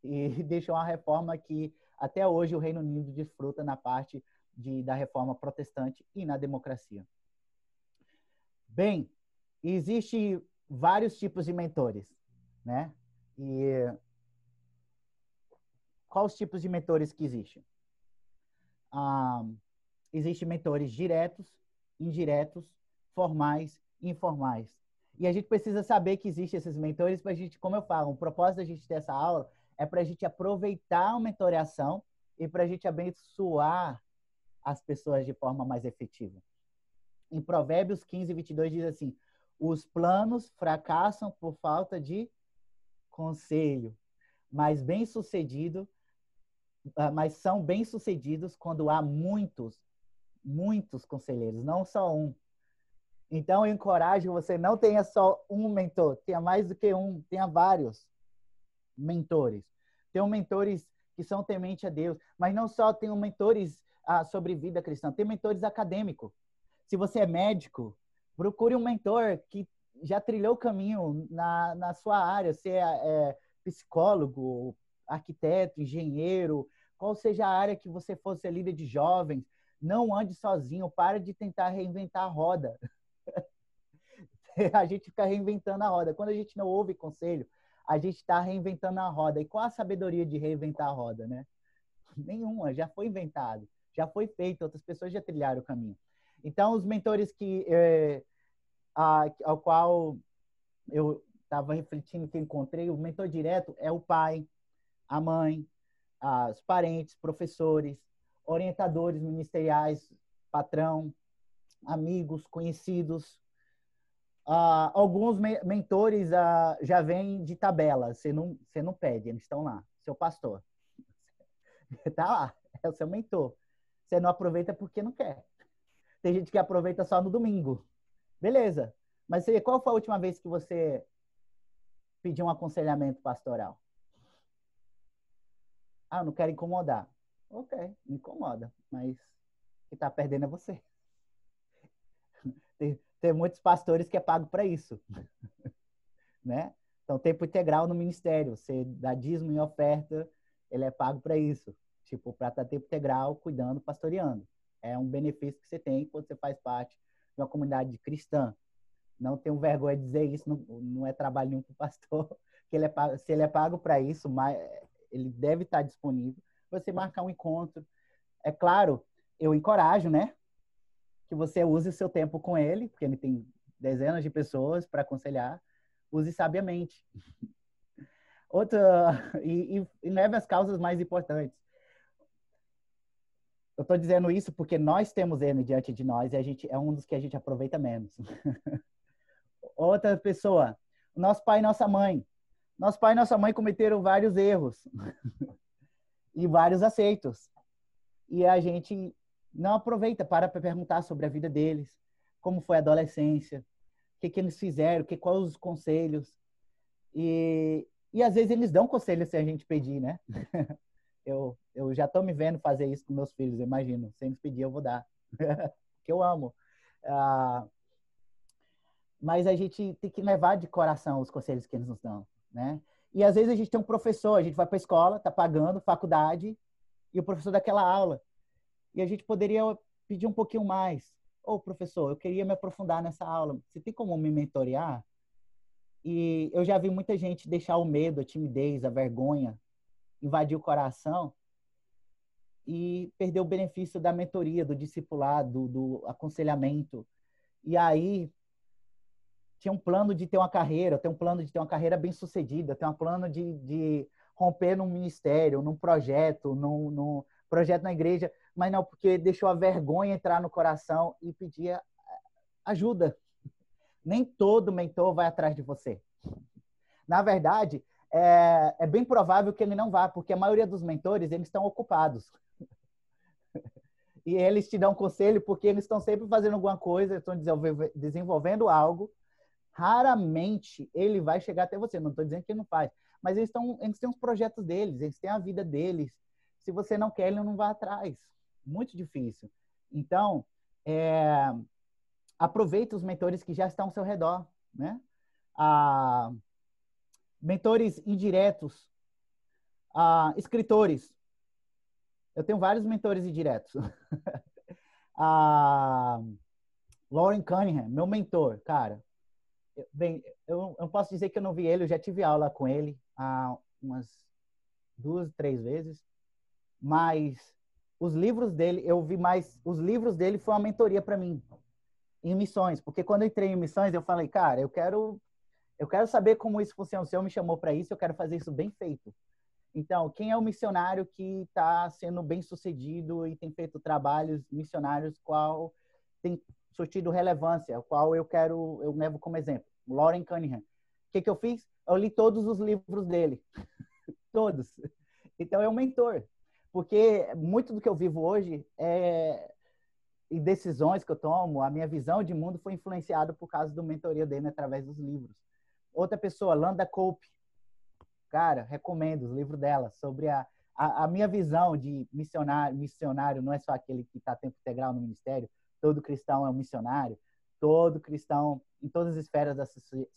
[SPEAKER 2] e deixou uma reforma que até hoje o Reino Unido desfruta na parte de, da reforma protestante e na democracia. Bem, existe vários tipos de mentores, né? E quais tipos de mentores que existem? Ah, existem mentores diretos, indiretos, formais informais. E a gente precisa saber que existem esses mentores para a gente, como eu falo, o propósito da gente ter essa aula é para a gente aproveitar a mentoreação e para a gente abençoar as pessoas de forma mais efetiva. Em Provérbios 15, 22 diz assim: os planos fracassam por falta de conselho, mas bem sucedido, ah, mas são bem sucedidos quando há muitos, muitos conselheiros, não só um. Então eu encorajo você não tenha só um mentor, tenha mais do que um, tenha vários mentores. Tenham mentores que são temente a Deus, mas não só tenham mentores ah, sobre vida cristã, tem mentores acadêmicos. Se você é médico, procure um mentor que já trilhou o caminho na, na sua área, se é, é psicólogo, arquiteto, engenheiro, qual seja a área que você for ser líder de jovens, não ande sozinho, pare de tentar reinventar a roda. a gente fica reinventando a roda. Quando a gente não ouve conselho, a gente está reinventando a roda. E qual a sabedoria de reinventar a roda, né? Nenhuma, já foi inventado, já foi feito, outras pessoas já trilharam o caminho. Então, os mentores que é, a, ao qual eu estava refletindo que encontrei, o mentor direto é o pai, a mãe, os parentes, professores, orientadores ministeriais, patrão, amigos, conhecidos, Uh, alguns me mentores uh, já vêm de tabela, você não, você não pede, eles estão lá. Seu pastor. tá lá, é o seu mentor. Você não aproveita porque não quer. Tem gente que aproveita só no domingo. Beleza. Mas qual foi a última vez que você pediu um aconselhamento pastoral? Ah, eu não quero incomodar. Ok, me incomoda, mas quem está perdendo é você. tem muitos pastores que é pago para isso, né? Então, tempo integral no ministério, você dá dízimo em oferta, ele é pago para isso. Tipo, para estar tempo integral, cuidando, pastoreando. É um benefício que você tem quando você faz parte de uma comunidade cristã. Não tenho vergonha de dizer isso, não, não é trabalho nenhum para o pastor, que ele é pago, se ele é pago para isso, mas ele deve estar disponível. Você marcar um encontro. É claro, eu encorajo, né? que você use o seu tempo com ele, porque ele tem dezenas de pessoas para aconselhar, use sabiamente. Outra, e, e, e leve as causas mais importantes. Eu estou dizendo isso porque nós temos ele diante de nós e a gente é um dos que a gente aproveita menos. Outra pessoa, nosso pai e nossa mãe. Nosso pai e nossa mãe cometeram vários erros e vários aceitos. E a gente não aproveita para perguntar sobre a vida deles, como foi a adolescência, o que, que eles fizeram, que quais os conselhos. E, e às vezes eles dão conselho sem a gente pedir, né? eu, eu já estou me vendo fazer isso com meus filhos, imagino. Sem pedir, eu vou dar. que eu amo. Ah, mas a gente tem que levar de coração os conselhos que eles nos dão, né? E às vezes a gente tem um professor, a gente vai para a escola, tá pagando faculdade, e o professor daquela aula. E a gente poderia pedir um pouquinho mais. Ô, oh, professor, eu queria me aprofundar nessa aula. Você tem como me mentorear? E eu já vi muita gente deixar o medo, a timidez, a vergonha invadir o coração e perder o benefício da mentoria, do discipulado, do aconselhamento. E aí tinha um plano de ter uma carreira, tem um plano de ter uma carreira bem sucedida, tem um plano de, de romper num ministério, num projeto, num, num, projeto na igreja, mas não porque deixou a vergonha entrar no coração e pedia ajuda. Nem todo mentor vai atrás de você. Na verdade, é, é bem provável que ele não vá, porque a maioria dos mentores eles estão ocupados. E eles te dão conselho porque eles estão sempre fazendo alguma coisa, estão desenvolvendo algo raramente ele vai chegar até você. Não estou dizendo que ele não faz, mas eles, estão, eles têm os projetos deles, eles têm a vida deles. Se você não quer, ele não vai atrás. Muito difícil. Então, é, aproveite os mentores que já estão ao seu redor, né? Ah, mentores indiretos, ah, escritores. Eu tenho vários mentores indiretos. ah, Lauren Cunningham, meu mentor, cara, bem, eu não posso dizer que eu não vi ele, eu já tive aula com ele há umas duas, três vezes, mas os livros dele, eu vi mais, os livros dele foi uma mentoria para mim em missões, porque quando eu entrei em missões, eu falei, cara, eu quero eu quero saber como isso funciona. O Senhor me chamou para isso, eu quero fazer isso bem feito. Então, quem é o missionário que está sendo bem sucedido e tem feito trabalhos missionários qual tem surtido relevância, qual eu quero, eu levo como exemplo? Lauren Cunningham. O que, que eu fiz? Eu li todos os livros dele. todos. Então, é um mentor. Porque muito do que eu vivo hoje é e decisões que eu tomo, a minha visão de mundo foi influenciada por causa do mentoria dele através dos livros. Outra pessoa, Landa Cope. Cara, recomendo os livros dela sobre a, a, a minha visão de missionário, missionário não é só aquele que está tempo integral no ministério, todo cristão é um missionário, todo cristão, em todas as esferas da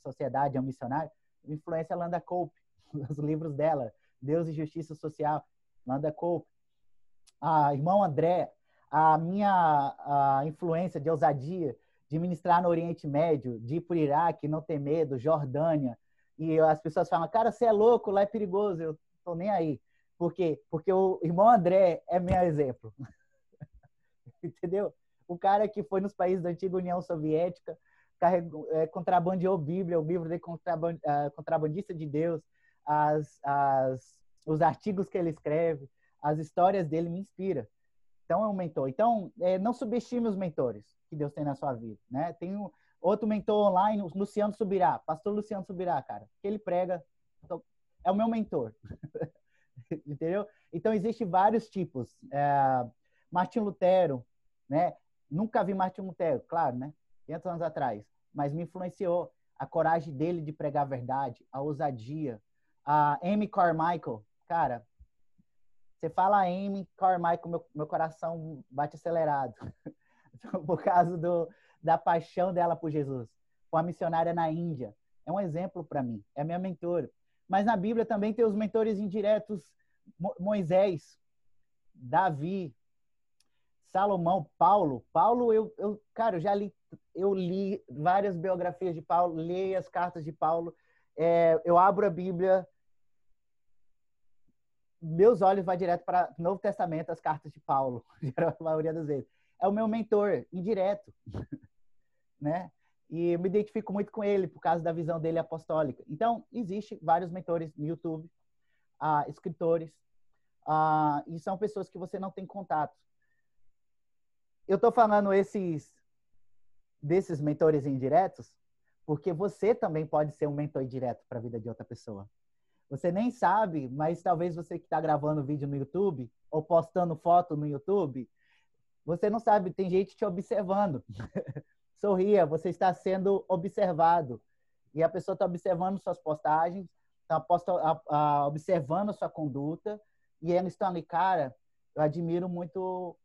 [SPEAKER 2] sociedade, é um missionário. Influência Landa Cope, os livros dela, Deus e Justiça Social, Landa Cope. Ah, irmão André, a minha a influência de ousadia de ministrar no Oriente Médio, de ir para o Iraque, não ter medo, Jordânia. E as pessoas falam, cara, você é louco, lá é perigoso. Eu tô nem aí. Por quê? Porque o irmão André é meu exemplo. Entendeu? o cara que foi nos países da antiga União Soviética, carregou, é, contrabandeou Bíblia, o livro de contraband, uh, contrabandista de Deus, as, as, os artigos que ele escreve, as histórias dele me inspira. Então é um mentor. Então é, não subestime os mentores que Deus tem na sua vida, né? Tem um, outro mentor online, o Luciano Subirá, Pastor Luciano Subirá, cara, que ele prega, então, é o meu mentor, entendeu? Então existe vários tipos. É, Martin Lutero, né? Nunca vi Martin Lutero, claro, né? 500 anos atrás. Mas me influenciou a coragem dele de pregar a verdade, a ousadia. A Amy Carmichael, cara, você fala Amy Carmichael, meu, meu coração bate acelerado. por causa do, da paixão dela por Jesus. Foi uma missionária na Índia. É um exemplo para mim. É minha mentora. Mas na Bíblia também tem os mentores indiretos. Moisés, Davi, Salomão, Paulo. Paulo, eu, eu, cara, eu já li, eu li várias biografias de Paulo, li as cartas de Paulo. É, eu abro a Bíblia, meus olhos vão direto para o Novo Testamento, as cartas de Paulo, a maioria das vezes. É o meu mentor, indireto, né? E eu me identifico muito com ele por causa da visão dele apostólica. Então, existe vários mentores no YouTube, uh, escritores, uh, e são pessoas que você não tem contato eu estou falando esses desses mentores indiretos porque você também pode ser um mentor indireto para a vida de outra pessoa. Você nem sabe, mas talvez você que está gravando vídeo no YouTube ou postando foto no YouTube, você não sabe, tem gente te observando. Sorria, você está sendo observado. E a pessoa está observando suas postagens, está observando sua conduta, e eles estão ali, cara, eu admiro muito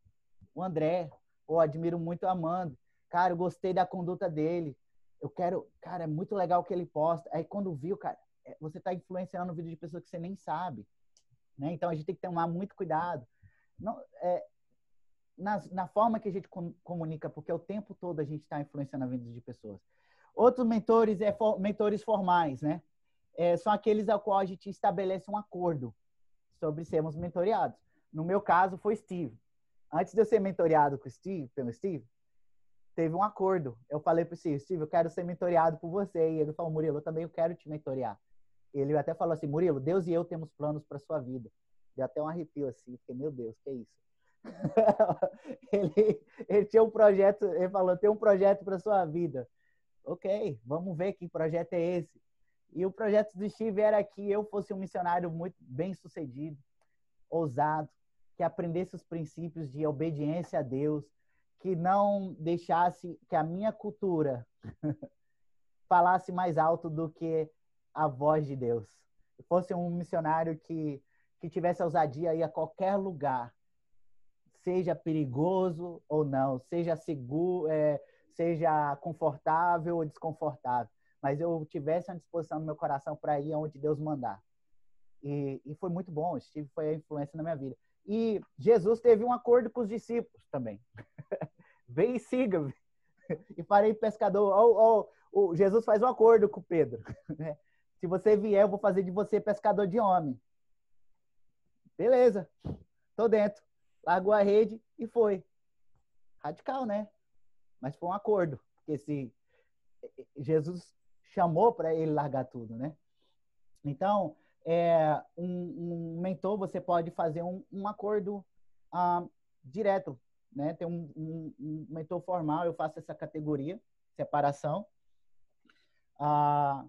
[SPEAKER 2] o André, ou admiro muito o Amanda. Cara, eu gostei da conduta dele. Eu quero, cara, é muito legal o que ele posta. Aí quando viu, cara, é, você está influenciando o vídeo de pessoas que você nem sabe. Né? Então a gente tem que tomar muito cuidado. Não, é, na, na forma que a gente com, comunica, porque o tempo todo a gente está influenciando a vida de pessoas. Outros mentores é for, mentores formais, né? É, são aqueles ao qual a gente estabelece um acordo sobre sermos mentoriados. No meu caso, foi Steve. Antes de eu ser mentoriado com Steve, pelo Steve, teve um acordo. Eu falei para o Steve, Steve, eu quero ser mentoriado por você. E ele falou, Murilo, eu também eu quero te mentorear. Ele até falou assim, Murilo, Deus e eu temos planos para sua vida. Deu até um arrepio assim, fiquei, meu Deus, que é isso? ele, ele tinha um projeto, ele falou, tem um projeto para sua vida. Ok, vamos ver que projeto é esse. E o projeto do Steve era que eu fosse um missionário muito bem sucedido, ousado, que aprendesse os princípios de obediência a Deus, que não deixasse que a minha cultura falasse mais alto do que a voz de Deus. Fosse um missionário que, que tivesse ousadia ir a qualquer lugar, seja perigoso ou não, seja seguro, é, seja confortável ou desconfortável, mas eu tivesse a disposição no meu coração para ir aonde Deus mandar. E, e foi muito bom, Steve foi a influência na minha vida. E Jesus teve um acordo com os discípulos também. Vem e siga. E parei pescador. Oh, oh, oh, Jesus faz um acordo com Pedro. Né? Se você vier, eu vou fazer de você pescador de homem. Beleza. Tô dentro. Largou a rede e foi. Radical, né? Mas foi um acordo. Porque se Jesus chamou para ele largar tudo, né? Então, é, um, um, mentor, você pode fazer um, um acordo ah, direto, né? Tem um, um, um, mentor formal, eu faço essa categoria, separação, ah,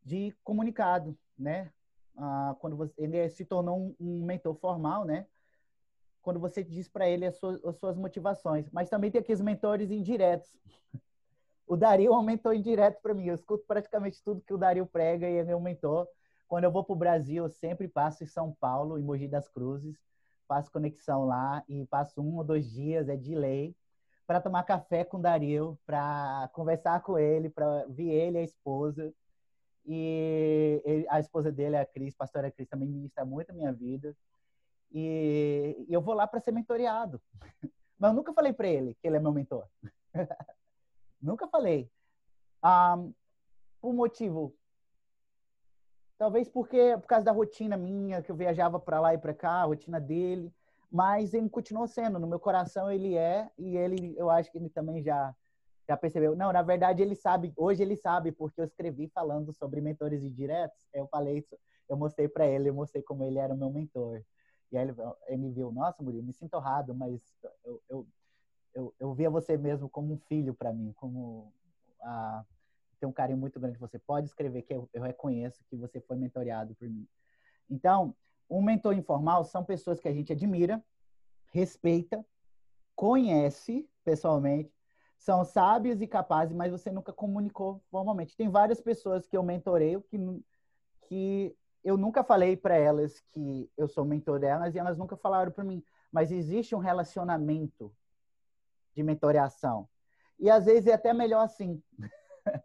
[SPEAKER 2] de comunicado, né? Ah, quando você, ele se tornou um, mentor formal, né? Quando você diz para ele as suas, as suas motivações. Mas também tem aqueles mentores indiretos. O Dario é um mentor indireto para mim. Eu escuto praticamente tudo que o Dario prega e é meu mentor. Quando eu vou para o Brasil, eu sempre passo em São Paulo, em Mogi das Cruzes, faço conexão lá e passo um ou dois dias, é de lei, para tomar café com o Dario, para conversar com ele, para ver ele e a esposa. E ele, a esposa dele, a Cris, a pastora Cris, também ministra muito a minha vida. E, eu vou lá para ser mentoreado. Mas eu nunca falei para ele que ele é meu mentor. nunca falei. Um, por motivo Talvez porque por causa da rotina minha, que eu viajava para lá e para cá, a rotina dele, mas ele continuou sendo, no meu coração ele é e ele eu acho que ele também já já percebeu. Não, na verdade ele sabe, hoje ele sabe porque eu escrevi falando sobre mentores indiretos, eu falei isso, eu mostrei para ele, eu mostrei como ele era o meu mentor. E aí ele, ele viu, nossa, Murilo, me sinto honrado, mas eu, eu, eu, eu via você mesmo como um filho para mim, como a tenho um carinho muito grande. Você pode escrever que eu, eu reconheço que você foi mentoreado por mim. Então, um mentor informal são pessoas que a gente admira, respeita, conhece pessoalmente, são sábios e capazes, mas você nunca comunicou formalmente. Tem várias pessoas que eu mentoreio que, que eu nunca falei para elas que eu sou mentor delas e elas nunca falaram para mim. Mas existe um relacionamento de mentoreação. E às vezes é até melhor assim.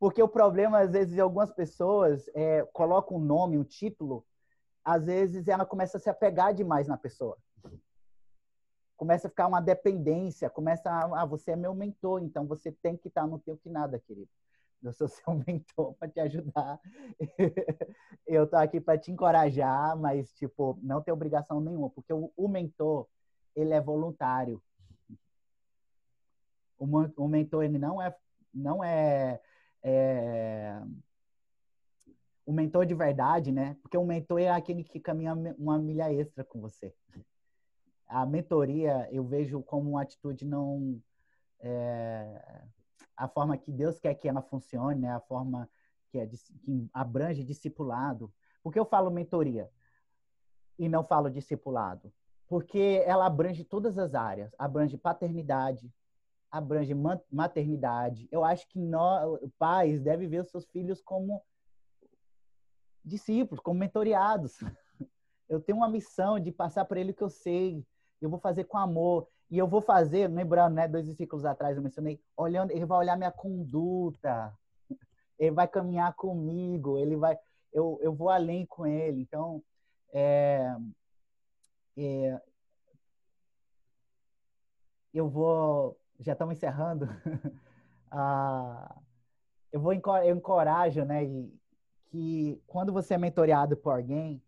[SPEAKER 2] Porque o problema, às vezes, de algumas pessoas é, colocam um nome, um título, às vezes ela começa a se apegar demais na pessoa. Começa a ficar uma dependência, começa a, ah, você é meu mentor, então você tem que estar, no teu que nada, querido. Eu sou seu mentor para te ajudar. eu tô aqui para te encorajar, mas, tipo, não tem obrigação nenhuma, porque o, o mentor, ele é voluntário. O, o mentor, ele não é, não é é, o mentor de verdade, né? Porque o mentor é aquele que caminha uma milha extra com você. a mentoria eu vejo como uma atitude não é, a forma que Deus quer que ela funcione, né? A forma que, é, que abrange discipulado. Por que eu falo mentoria e não falo discipulado? Porque ela abrange todas as áreas, abrange paternidade, abrange maternidade. Eu acho que nós, pais devem ver os seus filhos como discípulos, como mentoriados. Eu tenho uma missão de passar para ele o que eu sei. Eu vou fazer com amor. E eu vou fazer, lembrando, né, dois ciclos atrás eu mencionei, olhando, ele vai olhar minha conduta. Ele vai caminhar comigo, ele vai eu, eu vou além com ele. Então, é, é, eu vou já estamos encerrando. ah, eu vou eu encorajo, né, que quando você é mentoreado por alguém,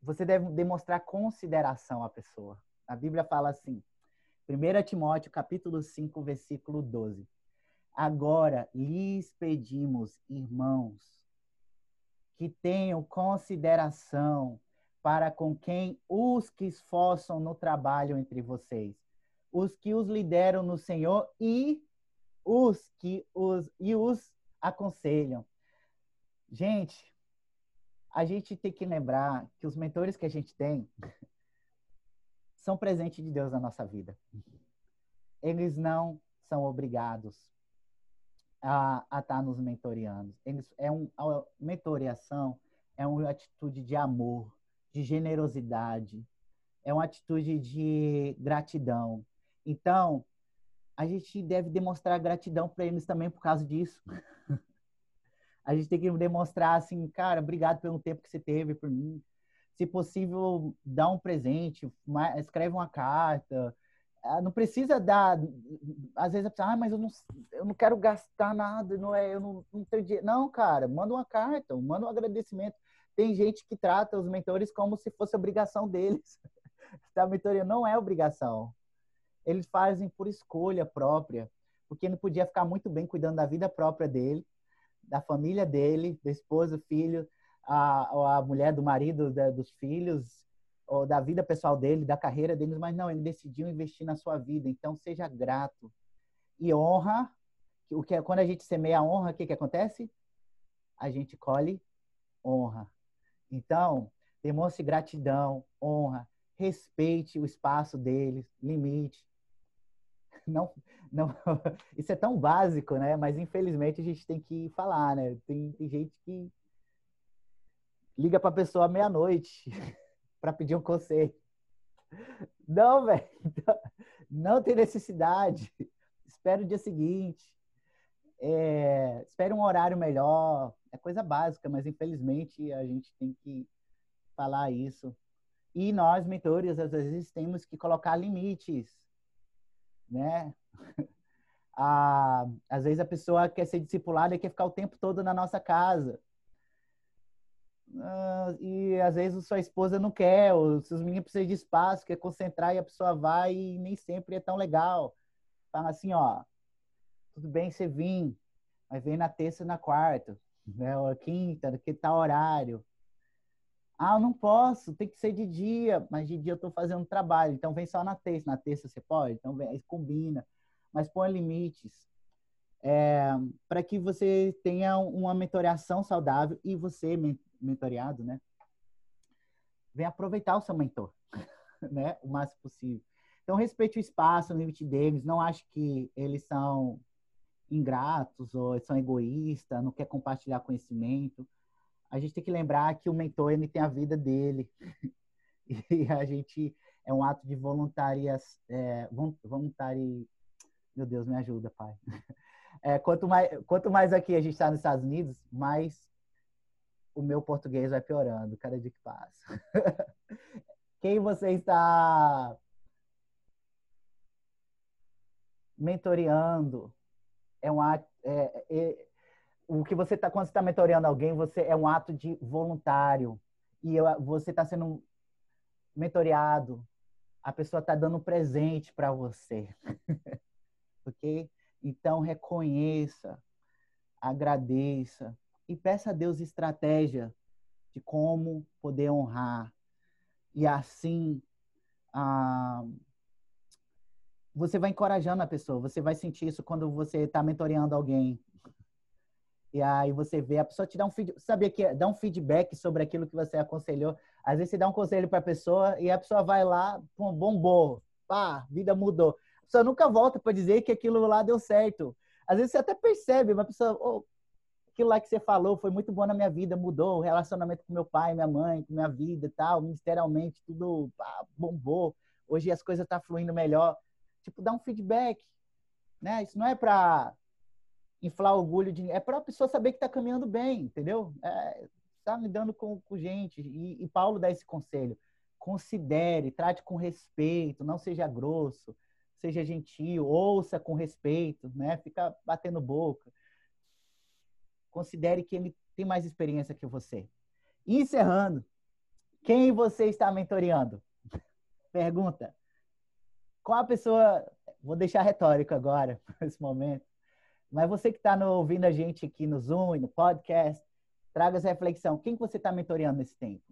[SPEAKER 2] você deve demonstrar consideração à pessoa. A Bíblia fala assim, 1 Timóteo capítulo 5, versículo 12. Agora lhes pedimos, irmãos, que tenham consideração para com quem os que esforçam no trabalho entre vocês, os que os lideram no Senhor e os que os e os aconselham. Gente, a gente tem que lembrar que os mentores que a gente tem são presente de Deus na nossa vida. Eles não são obrigados a, estar nos mentoreando. Eles, é um, a mentoreação é uma atitude de amor, de generosidade, é uma atitude de gratidão. Então, a gente deve demonstrar gratidão para eles também por causa disso. a gente tem que demonstrar assim, cara, obrigado pelo tempo que você teve por mim. Se possível, dá um presente, escreve uma carta. Ah, não precisa dar. Às vezes a pessoa, ah, mas eu não, eu não quero gastar nada, não é, eu não, não tenho dinheiro. Não, cara, manda uma carta, manda um agradecimento. Tem gente que trata os mentores como se fosse obrigação deles. A mentoria não é obrigação eles fazem por escolha própria, porque não podia ficar muito bem cuidando da vida própria dele, da família dele, da esposa, filho, a, a mulher do marido, da, dos filhos, ou da vida pessoal dele, da carreira deles, mas não, ele decidiu investir na sua vida. Então, seja grato e honra. O que é, quando a gente semeia honra, o que que acontece? A gente colhe honra. Então, demonstre gratidão, honra, respeite o espaço deles, limite não, não, isso é tão básico, né? Mas infelizmente a gente tem que falar, né? Tem, tem gente que liga para a pessoa meia-noite para pedir um conselho. Não, velho, não tem necessidade. Espera o dia seguinte. É, espere um horário melhor. É coisa básica, mas infelizmente a gente tem que falar isso. E nós, mentores, às vezes temos que colocar limites né? Às vezes a pessoa quer ser discipulada e quer ficar o tempo todo na nossa casa. Ah, e às vezes sua esposa não quer, ou seus meninos precisam de espaço, quer concentrar e a pessoa vai e nem sempre é tão legal. Fala assim, ó, tudo bem você vir, mas vem na terça e na quarta, né? Ou quinta, que tá horário. Ah, eu não posso, tem que ser de dia, mas de dia eu estou fazendo trabalho, então vem só na terça. Na terça você pode? Então vem, combina, mas põe limites. É, para que você tenha uma mentoreação saudável e você, mentoreado, né? Vem aproveitar o seu mentor, né? O máximo possível. Então, respeite o espaço, o limite deles. Não acho que eles são ingratos ou são egoístas, não quer compartilhar conhecimento a gente tem que lembrar que o mentor ele tem a vida dele e a gente é um ato de voluntarias é, voluntari meu Deus me ajuda pai é, quanto mais quanto mais aqui a gente está nos Estados Unidos mais o meu português vai piorando cada dia que passa. Quem você está mentoreando é um ato é, é, o que você está quando você está mentoreando alguém, você é um ato de voluntário. E você está sendo mentoreado. A pessoa está dando um presente para você, ok? Então reconheça, agradeça e peça a Deus estratégia de como poder honrar e assim ah, você vai encorajando a pessoa. Você vai sentir isso quando você está mentoreando alguém. E aí você vê a pessoa te dá um feedback, sabia que dá um feedback sobre aquilo que você aconselhou. Às vezes você dá um conselho para a pessoa e a pessoa vai lá, pum, bombou, pá, vida mudou. A pessoa nunca volta para dizer que aquilo lá deu certo. Às vezes você até percebe, uma pessoa, oh, aquilo lá que você falou foi muito bom na minha vida, mudou o relacionamento com meu pai, minha mãe, com minha vida e tal, ministerialmente, tudo bombou. Hoje as coisas estão tá fluindo melhor. Tipo, dá um feedback, né? Isso não é para inflar orgulho de é para a pessoa saber que está caminhando bem, entendeu? É, está lidando com, com gente e, e Paulo dá esse conselho: considere, trate com respeito, não seja grosso, seja gentil, ouça com respeito, né? Fica batendo boca. Considere que ele tem mais experiência que você. encerrando, quem você está mentoreando? Pergunta. Qual a pessoa. Vou deixar retórico agora, nesse momento. Mas você que está ouvindo a gente aqui no Zoom e no podcast, traga essa reflexão. Quem que você está mentoreando nesse tempo?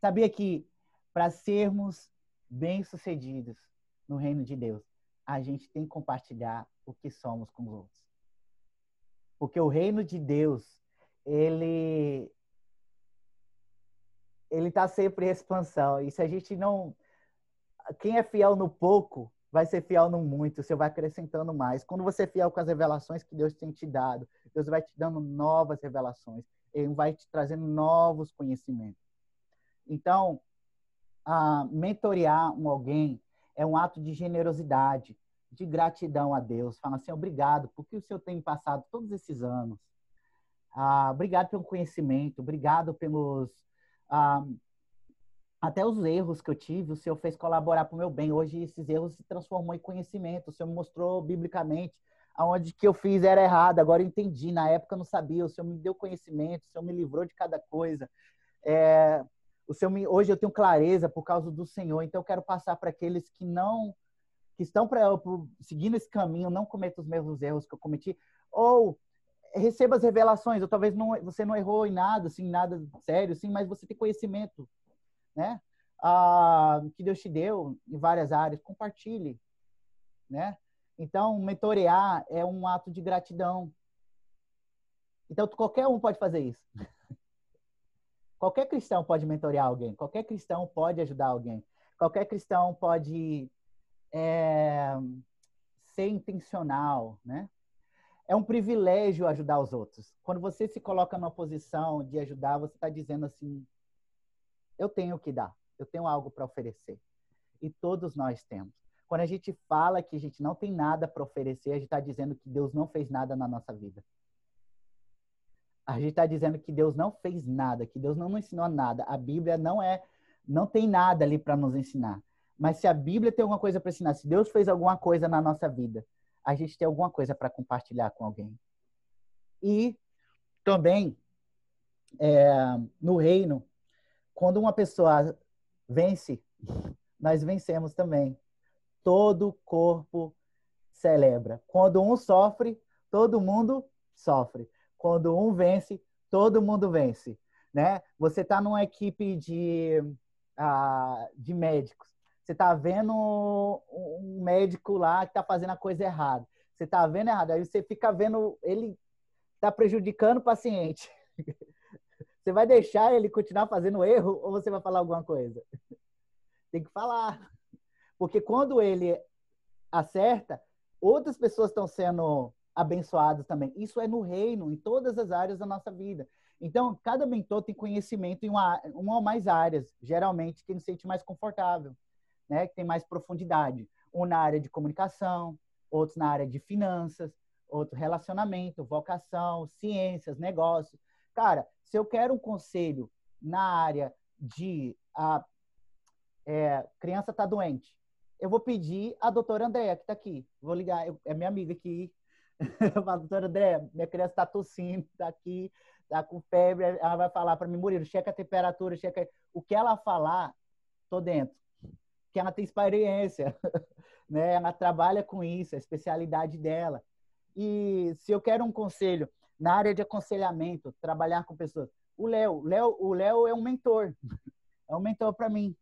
[SPEAKER 2] Sabia que para sermos bem-sucedidos no reino de Deus, a gente tem que compartilhar o que somos com os outros. Porque o reino de Deus, ele ele está sempre em expansão. E se a gente não quem é fiel no pouco vai ser fiel no muito, você vai acrescentando mais. Quando você é fiel com as revelações que Deus tem te dado, Deus vai te dando novas revelações, Ele vai te trazendo novos conhecimentos. Então, a mentorear um alguém é um ato de generosidade, de gratidão a Deus. Fala assim, obrigado por que o Senhor tem passado todos esses anos. Ah, obrigado pelo conhecimento, obrigado pelos ah, até os erros que eu tive, o Senhor fez colaborar para o meu bem. Hoje esses erros se transformou em conhecimento. O Senhor me mostrou biblicamente aonde que eu fiz era errado. Agora eu entendi. Na época eu não sabia. O Senhor me deu conhecimento. O Senhor me livrou de cada coisa. É, o Senhor me, hoje eu tenho clareza por causa do Senhor. Então eu quero passar para aqueles que não que estão para seguindo esse caminho, não cometam os mesmos erros que eu cometi, ou receba as revelações. Ou talvez não, você não errou em nada, assim, nada sério, assim, mas você tem conhecimento né? Ah, que Deus te deu em várias áreas, compartilhe, né? Então, mentorear é um ato de gratidão. Então, qualquer um pode fazer isso. qualquer cristão pode mentorear alguém, qualquer cristão pode ajudar alguém, qualquer cristão pode é, ser intencional, né? É um privilégio ajudar os outros. Quando você se coloca numa posição de ajudar, você está dizendo assim: eu tenho que dar, eu tenho algo para oferecer. E todos nós temos. Quando a gente fala que a gente não tem nada para oferecer, a gente está dizendo que Deus não fez nada na nossa vida. A gente está dizendo que Deus não fez nada, que Deus não nos ensinou nada. A Bíblia não é, não tem nada ali para nos ensinar. Mas se a Bíblia tem alguma coisa para ensinar, se Deus fez alguma coisa na nossa vida, a gente tem alguma coisa para compartilhar com alguém. E também é, no reino quando uma pessoa vence, nós vencemos também. Todo corpo celebra. Quando um sofre, todo mundo sofre. Quando um vence, todo mundo vence. Né? Você está numa equipe de, uh, de médicos. Você está vendo um médico lá que está fazendo a coisa errada. Você está vendo errado. Aí você fica vendo ele está prejudicando o paciente. Você vai deixar ele continuar fazendo erro ou você vai falar alguma coisa? Tem que falar. Porque quando ele acerta, outras pessoas estão sendo abençoadas também. Isso é no reino, em todas as áreas da nossa vida. Então, cada mentor tem conhecimento em uma, uma ou mais áreas, geralmente, que ele se sente mais confortável, né? que tem mais profundidade. Um na área de comunicação, outros na área de finanças, outro relacionamento, vocação, ciências, negócios. Cara, se eu quero um conselho na área de a é, criança está doente, eu vou pedir a doutora Andréa, que está aqui. Vou ligar, eu, é minha amiga aqui. Falo, doutora Andréa, minha criança está tossindo, está aqui, está com febre. Ela vai falar para mim, Murilo, checa a temperatura, checa. O que ela falar, tô dentro. Que ela tem experiência, né? Ela trabalha com isso, é a especialidade dela. E se eu quero um conselho na área de aconselhamento, trabalhar com pessoas. O Léo, Léo, o Léo é um mentor. É um mentor para mim.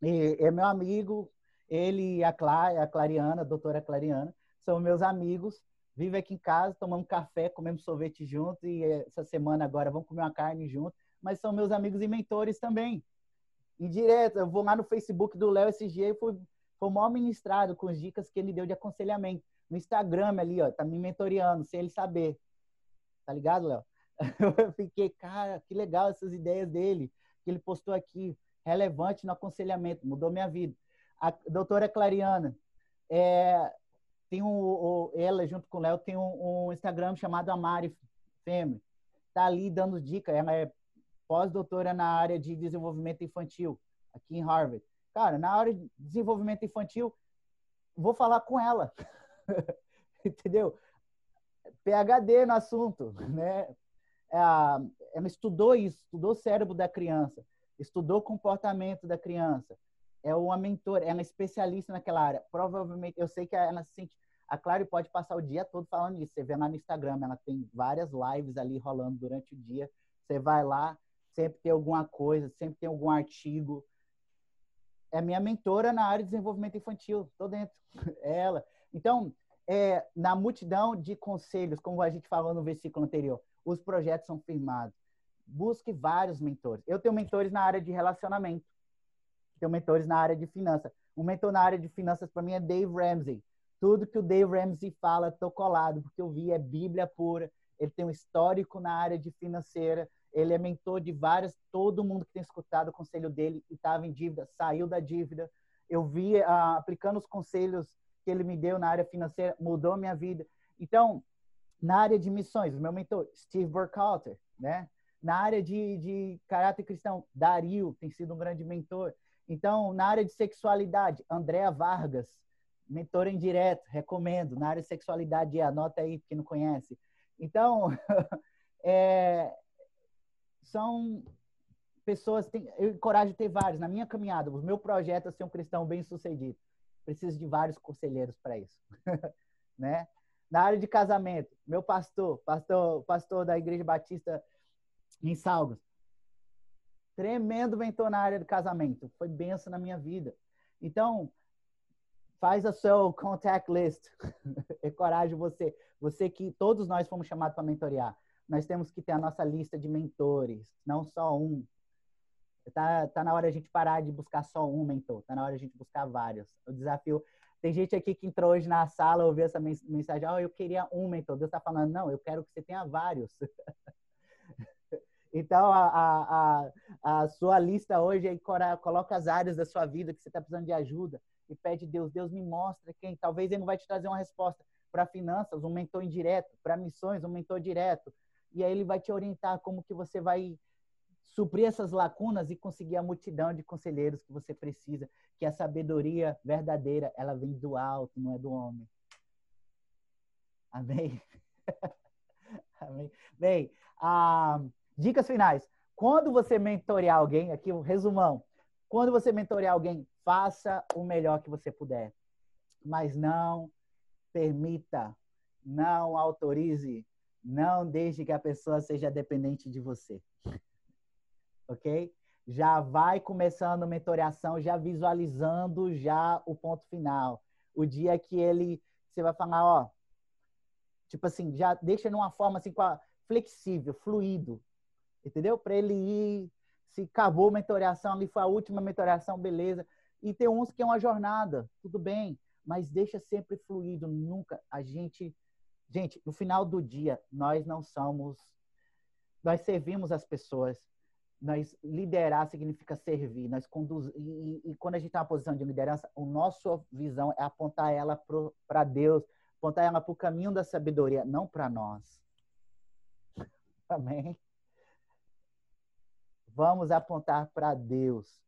[SPEAKER 2] E, é meu amigo, ele e a, Clara, a Clariana, a doutora Clariana, são meus amigos. Vive aqui em casa, tomamos café, comemos sorvete junto e essa semana agora vamos comer uma carne junto. Mas são meus amigos e mentores também. Indireto, eu vou lá no Facebook do Léo dia e fui, foi mal ministrado com as dicas que ele deu de aconselhamento. No Instagram ali, ó, tá me mentoreando, sem ele saber. Tá ligado, Léo? Eu fiquei, cara, que legal essas ideias dele, que ele postou aqui, relevante no aconselhamento, mudou minha vida. A doutora Clariana, é, tem um, ela junto com o Léo tem um, um, Instagram chamado Amari Femme. Tá ali dando dica, ela é pós-doutora na área de desenvolvimento infantil aqui em Harvard. Cara, na área de desenvolvimento infantil, vou falar com ela. Entendeu? PhD no assunto, né? É, ela estudou isso, estudou o cérebro da criança, estudou o comportamento da criança. É uma mentora, é uma especialista naquela área. Provavelmente, eu sei que ela se sente. A Clary pode passar o dia todo falando isso. Você vê lá no Instagram, ela tem várias lives ali rolando durante o dia. Você vai lá, sempre tem alguma coisa, sempre tem algum artigo. É minha mentora na área de desenvolvimento infantil. Tô dentro. Ela. Então, é, na multidão de conselhos, como a gente falou no versículo anterior, os projetos são firmados. Busque vários mentores. Eu tenho mentores na área de relacionamento. Tenho mentores na área de finanças. Um mentor na área de finanças para mim é Dave Ramsey. Tudo que o Dave Ramsey fala, tô colado, porque eu vi, é Bíblia pura. Ele tem um histórico na área de financeira. Ele é mentor de várias, todo mundo que tem escutado o conselho dele e estava em dívida, saiu da dívida. Eu vi, uh, aplicando os conselhos que ele me deu na área financeira, mudou minha vida. Então, na área de missões, meu mentor, Steve Burkhalter, né? Na área de, de caráter cristão, Dario tem sido um grande mentor. Então, na área de sexualidade, Andréa Vargas, mentor em direto, recomendo. Na área de sexualidade, anota aí, quem não conhece. Então, é, são pessoas, tem, eu encorajo ter vários. Na minha caminhada, o meu projeto é ser um cristão bem sucedido. Preciso de vários conselheiros para isso. né? Na área de casamento, meu pastor, pastor, pastor da Igreja Batista em Salgos, tremendo mentor na área de casamento. Foi benção na minha vida. Então, faz a seu contact list. Encorajo você. Você que todos nós fomos chamados para mentorear. Nós temos que ter a nossa lista de mentores, não só um. Tá, tá na hora a gente parar de buscar só um mentor, tá na hora a gente buscar vários. O desafio tem gente aqui que entrou hoje na sala, ouviu essa mensagem, oh, eu queria um mentor. Deus está falando, não, eu quero que você tenha vários. então, a, a, a, sua lista hoje aí coloca as áreas da sua vida que você está precisando de ajuda e pede Deus, Deus me mostra quem. Talvez ele não vai te trazer uma resposta para finanças, um mentor indireto, para missões, um mentor direto. E aí ele vai te orientar como que você vai suprir essas lacunas e conseguir a multidão de conselheiros que você precisa, que a sabedoria verdadeira, ela vem do alto, não é do homem. Amém? Amém. Bem, ah, dicas finais. Quando você mentorear alguém, aqui um resumão. Quando você mentorear alguém, faça o melhor que você puder. Mas não permita, não autorize, não deixe que a pessoa seja dependente de você ok? Já vai começando a mentoreação, já visualizando já o ponto final. O dia que ele, você vai falar, ó, tipo assim, já deixa numa forma assim, flexível, fluido, entendeu? Para ele ir, se acabou a mentoreação, ali foi a última mentoreação, beleza. E tem uns que é uma jornada, tudo bem, mas deixa sempre fluido, nunca a gente, gente, no final do dia, nós não somos nós servimos as pessoas, nós liderar significa servir, nós conduzir e, e, quando a gente está na posição de liderança, a nossa visão é apontar ela para Deus, apontar ela para o caminho da sabedoria, não para nós. Amém? Vamos apontar para Deus.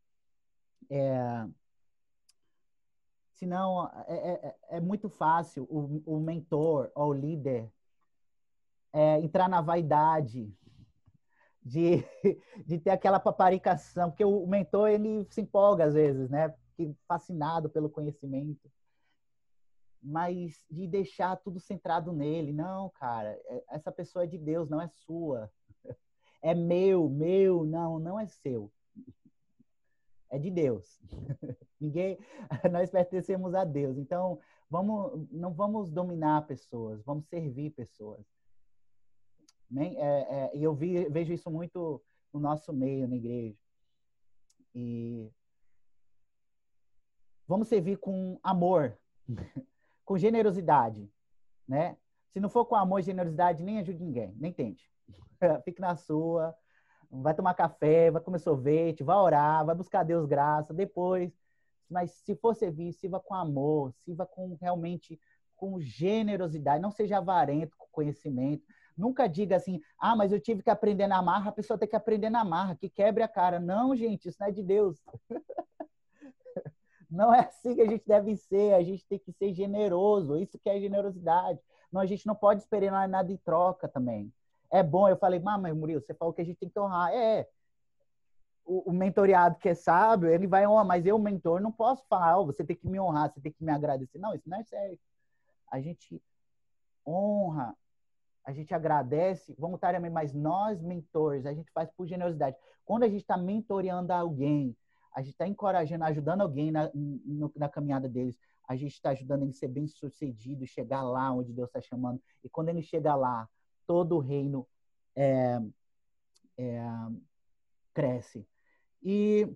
[SPEAKER 2] É, senão é, é, é, muito fácil o, o mentor ou o líder é, entrar na vaidade, de, de ter aquela paparicação, porque o mentor ele se empolga às vezes, né? Fascinado pelo conhecimento. Mas de deixar tudo centrado nele. Não, cara, é, essa pessoa é de Deus, não é sua. É meu, meu, não, não é seu. é de Deus. Ninguém, nós pertencemos a Deus. Então, vamos, não vamos dominar pessoas, vamos servir pessoas. É, é, e eu vi, vejo isso muito no nosso meio, na igreja. E vamos servir com amor, com generosidade, né? Se não for com amor e generosidade, nem ajude ninguém, nem tente. Fique na sua, vai tomar café, vai comer sorvete, vai orar, vai buscar Deus graça, depois. Mas se for servir, sirva com amor, sirva com realmente com generosidade, não seja avarento com conhecimento. Nunca diga assim, ah, mas eu tive que aprender na marra, a pessoa tem que aprender na marra, que quebre a cara. Não, gente, isso não é de Deus. Não é assim que a gente deve ser, a gente tem que ser generoso, isso que é generosidade. Não, a gente não pode esperar nada em troca também é bom. Eu falei, mas Murilo, você falou que a gente tem que honrar. É, o, o mentoriado que é sábio, ele vai honrar, mas eu, mentor, não posso falar, oh, você tem que me honrar, você tem que me agradecer. Não, isso não é sério. A gente honra, a gente agradece voluntariamente, mas nós, mentores, a gente faz por generosidade. Quando a gente está mentoreando alguém, a gente está encorajando, ajudando alguém na, no, na caminhada deles, a gente está ajudando ele a ser bem sucedido, chegar lá onde Deus está chamando. E quando ele chega lá, todo o reino é, é, cresce. E,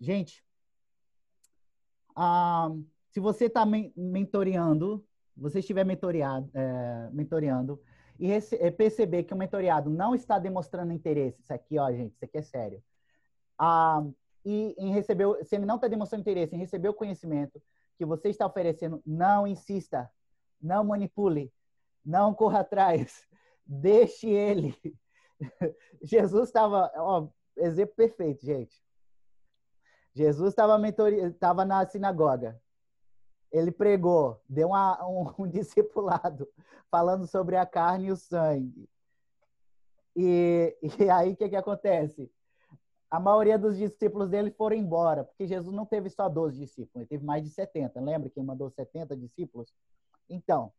[SPEAKER 2] gente, ah, se você está mentoreando, você estiver mentoreado, é, mentoreando e é, perceber que o mentoreado não está demonstrando interesse, isso aqui, ó, gente, isso aqui é sério. Ah, e em receber, se ele não está demonstrando interesse em receber o conhecimento que você está oferecendo, não insista, não manipule, não corra atrás, Deixe ele. Jesus estava, ó, exemplo perfeito, gente. Jesus estava na sinagoga. Ele pregou, deu uma, um, um discipulado falando sobre a carne e o sangue. E, e aí o que, que acontece? A maioria dos discípulos dele foram embora, porque Jesus não teve só 12 discípulos, ele teve mais de 70. Lembra que mandou 70 discípulos? Então,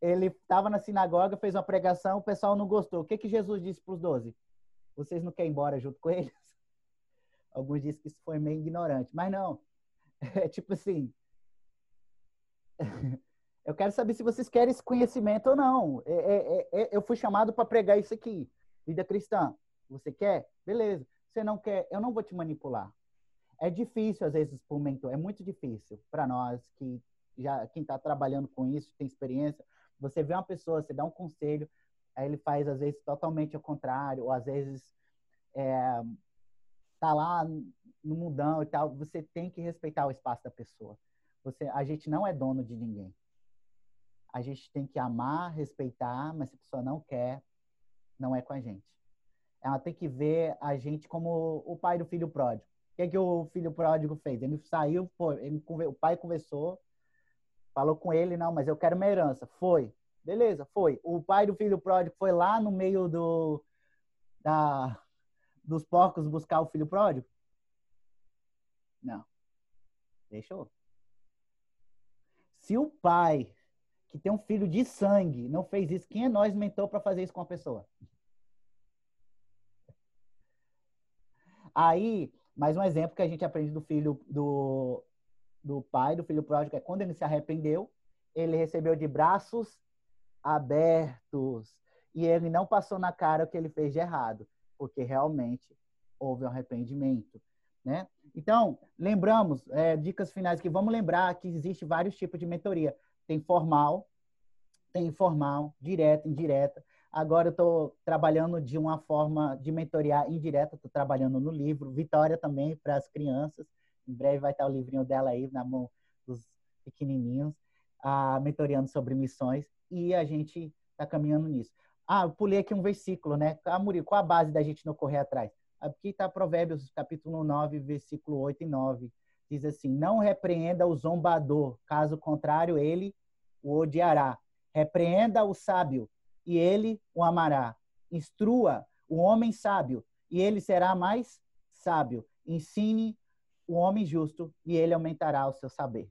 [SPEAKER 2] ele estava na sinagoga, fez uma pregação, o pessoal não gostou. O que, que Jesus disse para os doze? Vocês não querem ir embora junto com eles? Alguns dizem que isso foi meio ignorante, mas não. É tipo assim. Eu quero saber se vocês querem esse conhecimento ou não. É, é, é, é eu fui chamado para pregar isso aqui. Vida cristã. Você quer? Beleza. Você não quer? Eu não vou te manipular. É difícil, às vezes, o mentor. É muito difícil para nós que já quem está trabalhando com isso, tem experiência. Você vê uma pessoa, você dá um conselho, aí ele faz às vezes totalmente ao contrário, ou às vezes é, tá lá no mundão e tal. Você tem que respeitar o espaço da pessoa. Você, a gente não é dono de ninguém. A gente tem que amar, respeitar, mas se a pessoa não quer, não é com a gente. Ela tem que ver a gente como o pai do filho pródigo. O que, é que o filho pródigo fez? Ele saiu, pô, ele, o pai conversou, Falou com ele, não, mas eu quero uma herança. Foi. Beleza, foi. O pai do filho pródigo foi lá no meio do, da, dos porcos buscar o filho pródigo? Não. Deixou. Se o pai, que tem um filho de sangue, não fez isso, quem é nós mentor para fazer isso com a pessoa? Aí, mais um exemplo que a gente aprende do filho do, do pai, do filho pródigo, é quando ele se arrependeu, ele recebeu de braços abertos. E ele não passou na cara o que ele fez de errado, porque realmente houve um arrependimento. Né? Então, lembramos, é, dicas finais que vamos lembrar que existe vários tipos de mentoria. Tem formal, tem informal, direta, indireta. Agora eu estou trabalhando de uma forma de mentoria indireta, estou trabalhando no livro. Vitória também para as crianças. Em breve vai estar o livrinho dela aí na mão dos pequenininhos, ah, mentoreando sobre missões. E a gente está caminhando nisso. Ah, eu pulei aqui um versículo, né? Ah, Murilo, qual a base da gente não correr atrás? Aqui está Provérbios, capítulo 9, versículo 8 e 9. Diz assim: Não repreenda o zombador, caso contrário, ele o odiará. Repreenda o sábio, e ele o amará. Instrua o homem sábio, e ele será mais sábio. Ensine o homem justo e ele aumentará o seu saber.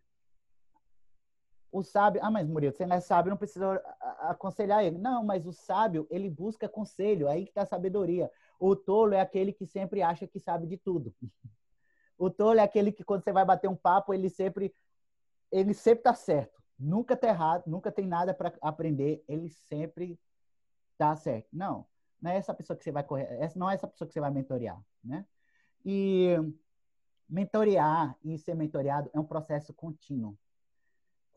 [SPEAKER 2] O sábio, ah, mas Murilo, você não é sábio, não precisa aconselhar ele. Não, mas o sábio, ele busca conselho, aí que está a sabedoria. O tolo é aquele que sempre acha que sabe de tudo. O tolo é aquele que quando você vai bater um papo, ele sempre ele sempre tá certo. Nunca tá errado, nunca tem nada para aprender, ele sempre tá certo. Não, não é essa pessoa que você vai correr, não é essa pessoa que você vai mentorear, né? E mentorear e ser mentoreado é um processo contínuo.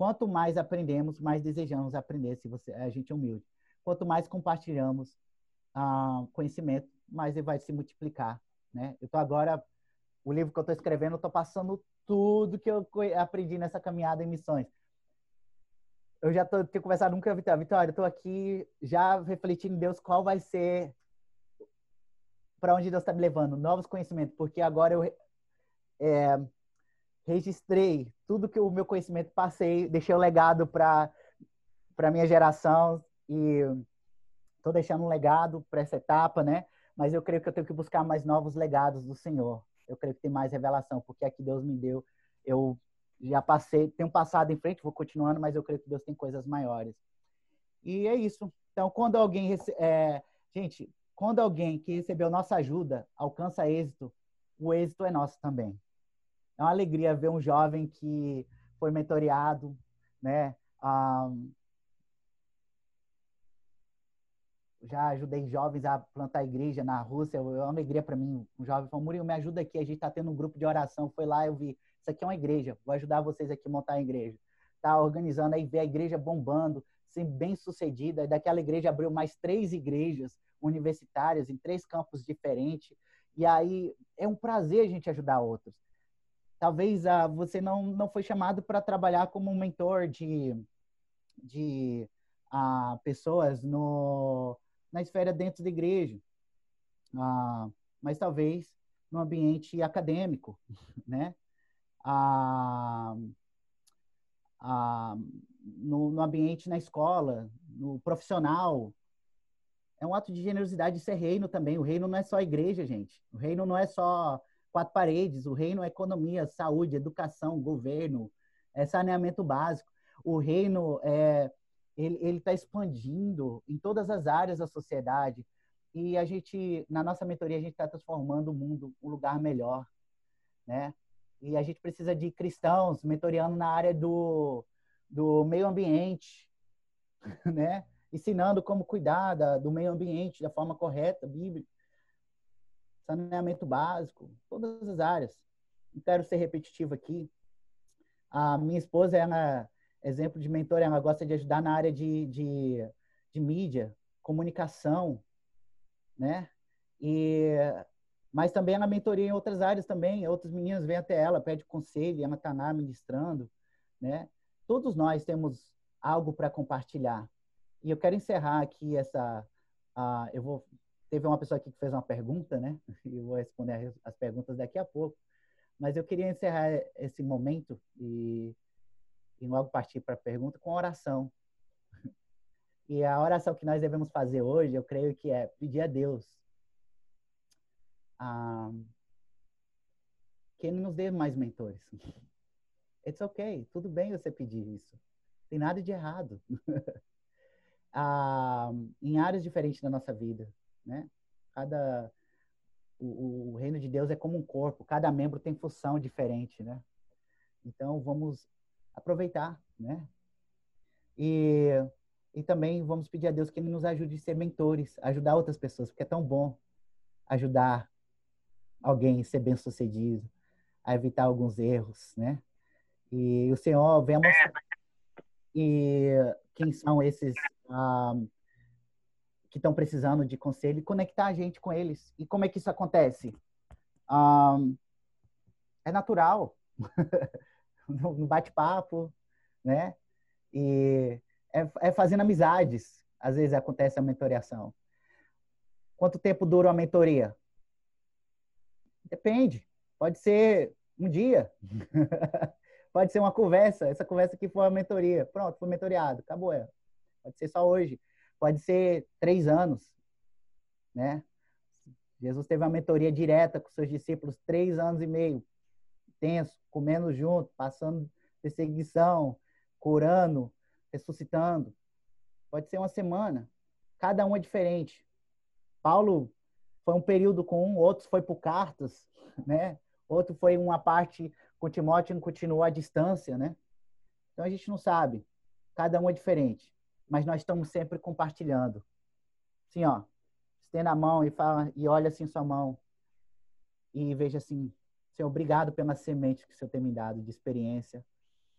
[SPEAKER 2] Quanto mais aprendemos, mais desejamos aprender, se você a gente é humilde. Quanto mais compartilhamos ah, conhecimento, mais ele vai se multiplicar, né? Eu tô agora o livro que eu estou escrevendo, eu estou passando tudo que eu aprendi nessa caminhada em missões. Eu já tô, tenho conversado nunca com a Vitória. Vitória, eu estou aqui já refletindo em Deus qual vai ser para onde Deus está me levando, novos conhecimentos, porque agora eu é, registrei tudo que o meu conhecimento passei, deixei o legado para para minha geração e estou deixando um legado para essa etapa, né? Mas eu creio que eu tenho que buscar mais novos legados do Senhor eu creio que tem mais revelação, porque aqui Deus me deu, eu já passei, tenho passado em frente, vou continuando, mas eu creio que Deus tem coisas maiores. E é isso. Então, quando alguém, é, gente, quando alguém que recebeu nossa ajuda alcança êxito, o êxito é nosso também. É uma alegria ver um jovem que foi mentoreado, né? Um, já ajudei jovens a plantar igreja na Rússia. É uma alegria para mim. Um jovem falou: Murilo, me ajuda aqui. A gente está tendo um grupo de oração. Foi lá, eu vi. Isso aqui é uma igreja. Vou ajudar vocês aqui a montar a igreja. Tá organizando aí, ver a igreja bombando, sendo bem sucedida. Daquela igreja abriu mais três igrejas universitárias em três campos diferentes. E aí é um prazer a gente ajudar outros. Talvez ah, você não, não foi chamado para trabalhar como um mentor de, de ah, pessoas no, na esfera dentro da igreja, ah, mas talvez no ambiente acadêmico, né? Ah, ah, no, no, ambiente na escola, no profissional. É um ato de generosidade ser reino também. O reino não é só igreja, gente. O reino não é só quatro paredes. O reino é economia, saúde, educação, governo, é saneamento básico. O reino é ele está expandindo em todas as áreas da sociedade. E a gente, na nossa mentoria, a gente está transformando o mundo um lugar melhor, né? E a gente precisa de cristãos mentoreando na área do, do meio ambiente, né? Ensinando como cuidar da, do meio ambiente da forma correta, bíblica, saneamento básico, todas as áreas. Não quero ser repetitivo aqui. A minha esposa, ela exemplo de mentor, ela gosta de ajudar na área de, de, de mídia, comunicação, né? E, mas também ela mentoria em outras áreas também. Outras meninas vêm até ela, pede conselho, ela está lá ministrando, né? Todos nós temos algo para compartilhar. E eu quero encerrar aqui essa... Uh, eu vou... Teve uma pessoa aqui que fez uma pergunta, né? E eu vou responder as perguntas daqui a pouco. Mas eu queria encerrar esse momento e e logo partir para a pergunta com oração. E a oração que nós devemos fazer hoje, eu creio que é pedir a Deus ah, que Ele nos dê mais mentores. It's okay, tudo bem você pedir isso. Tem nada de errado. ah, em áreas diferentes da nossa vida, né? Cada o, o reino de Deus é como um corpo, cada membro tem função diferente, né? Então vamos aproveitar, né? E, e também vamos pedir a Deus que Ele nos ajude a ser mentores, ajudar outras pessoas, porque é tão bom ajudar alguém a ser bem sucedido, a evitar alguns erros, né? E o Senhor vem mostrar e quem são esses ah, que estão precisando de conselho e conectar a gente com eles. E como é que isso acontece? Ah, é natural. no bate-papo, né? E é, é, fazendo amizades. Às vezes acontece a mentoriação. Quanto tempo dura uma mentoria? Depende. Pode ser um dia. Pode ser uma conversa. Essa conversa aqui foi uma mentoria. Pronto, foi mentoriado. Acabou. Pode ser só hoje. Pode ser três anos. Né? Jesus teve uma mentoria direta com seus discípulos três anos e meio tenso, comendo junto, passando perseguição, curando, ressuscitando. Pode ser uma semana. Cada um é diferente. Paulo foi um período com um, outros foi por cartas, né? Outro foi uma parte com Timóteo continuou à distância, né? Então a gente não sabe. Cada um é diferente, mas nós estamos sempre compartilhando. Assim, ó, estenda a mão e fala e olha assim sua mão e veja assim, Senhor, obrigado pela semente que o Senhor tem me dado de experiência,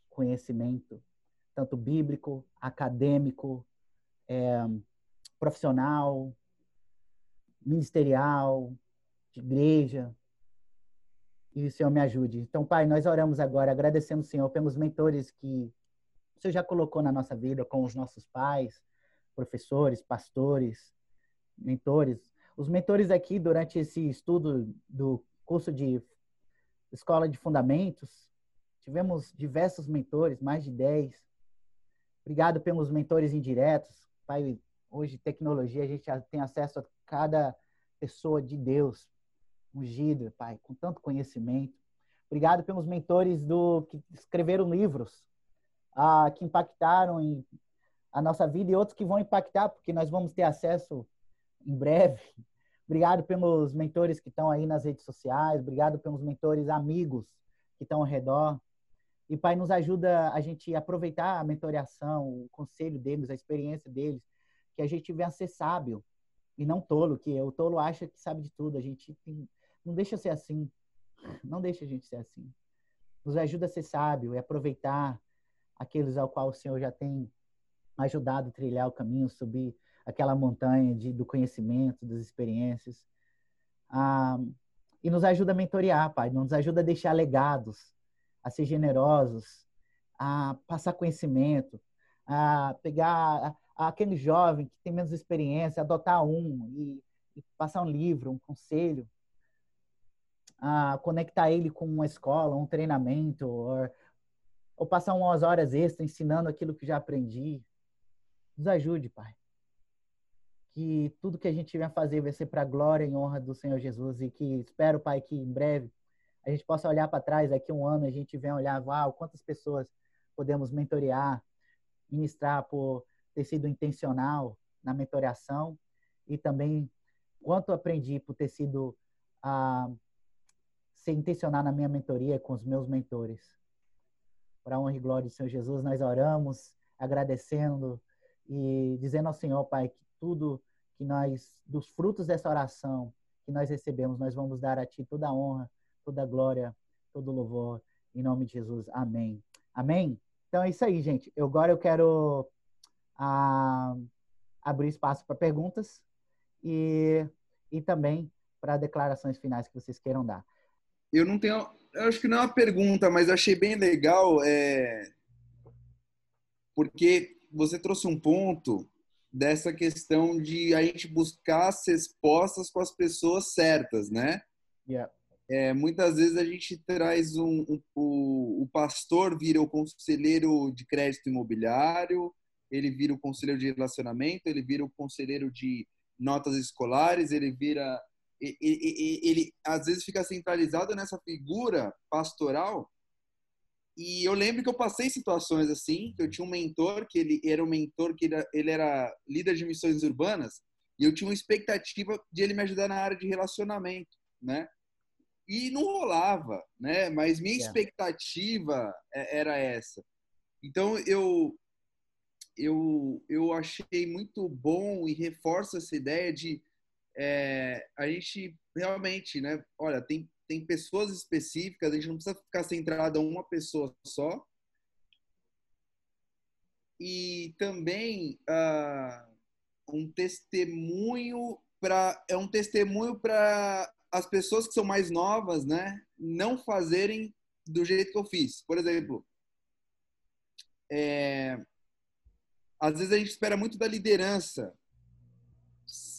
[SPEAKER 2] conhecimento, tanto bíblico, acadêmico, é, profissional, ministerial, de igreja. E o Senhor me ajude. Então, Pai, nós oramos agora, agradecendo o Senhor pelos mentores que Senhor já colocou na nossa vida, com os nossos pais, professores, pastores, mentores. Os mentores aqui, durante esse estudo do curso de Escola de Fundamentos, tivemos diversos mentores, mais de 10. Obrigado pelos mentores indiretos. Pai, hoje, tecnologia, a gente tem acesso a cada pessoa de Deus, ungida, Pai, com tanto conhecimento. Obrigado pelos mentores do que escreveram livros, ah, que impactaram em a nossa vida e outros que vão impactar, porque nós vamos ter acesso em breve. Obrigado pelos mentores que estão aí nas redes sociais, obrigado pelos mentores amigos que estão ao redor. E, Pai, nos ajuda a gente aproveitar a mentoriação, o conselho deles, a experiência deles, que a gente venha ser sábio e não tolo, que o tolo acha que sabe de tudo. A gente tem, não deixa ser assim. Não deixa a gente ser assim. Nos ajuda a ser sábio e aproveitar aqueles ao qual o Senhor já tem ajudado a trilhar o caminho, subir aquela montanha de, do conhecimento, das experiências. Ah, e nos ajuda a mentorear, Pai. Nos ajuda a deixar legados, a ser generosos, a passar conhecimento, a pegar aquele jovem que tem menos experiência, adotar um e, e passar um livro, um conselho, a conectar ele com uma escola, um treinamento, ou passar umas horas extras ensinando aquilo que já aprendi. Nos ajude, Pai. Que tudo que a gente tiver a fazer vai ser para a glória e honra do Senhor Jesus e que espero, Pai, que em breve a gente possa olhar para trás, daqui um ano a gente venha olhar, uau, quantas pessoas podemos mentorear, ministrar por ter sido intencional na mentoreação e também quanto aprendi por ter sido a uh, ser intencional na minha mentoria com os meus mentores. Para honra e glória do Senhor Jesus, nós oramos agradecendo e dizendo ao Senhor, Pai, que tudo que nós, dos frutos dessa oração que nós recebemos, nós vamos dar a Ti toda a honra, toda a glória, todo o louvor, em nome de Jesus. Amém. Amém? Então é isso aí, gente. Eu, agora eu quero a abrir espaço para perguntas e, e também para declarações finais que vocês queiram dar.
[SPEAKER 3] Eu não tenho, eu acho que não é uma pergunta, mas achei bem legal, é, porque você trouxe um ponto dessa questão de a gente buscar as respostas com as pessoas certas, né?
[SPEAKER 2] Yeah.
[SPEAKER 3] É, muitas vezes a gente traz um, um o, o pastor vira o conselheiro de crédito imobiliário, ele vira o conselheiro de relacionamento, ele vira o conselheiro de notas escolares, ele vira. Ele, ele, ele às vezes fica centralizado nessa figura pastoral. E eu lembro que eu passei situações assim, que eu tinha um mentor, que ele era um mentor que ele era líder de missões urbanas, e eu tinha uma expectativa de ele me ajudar na área de relacionamento, né? E não rolava, né? Mas minha expectativa é, era essa. Então eu eu, eu achei muito bom e reforça essa ideia de é, a gente realmente, né? Olha, tem, tem pessoas específicas, a gente não precisa ficar centrado em uma pessoa só. E também uh, um testemunho para é um testemunho para as pessoas que são mais novas, né? Não fazerem do jeito que eu fiz. Por exemplo, é, às vezes a gente espera muito da liderança,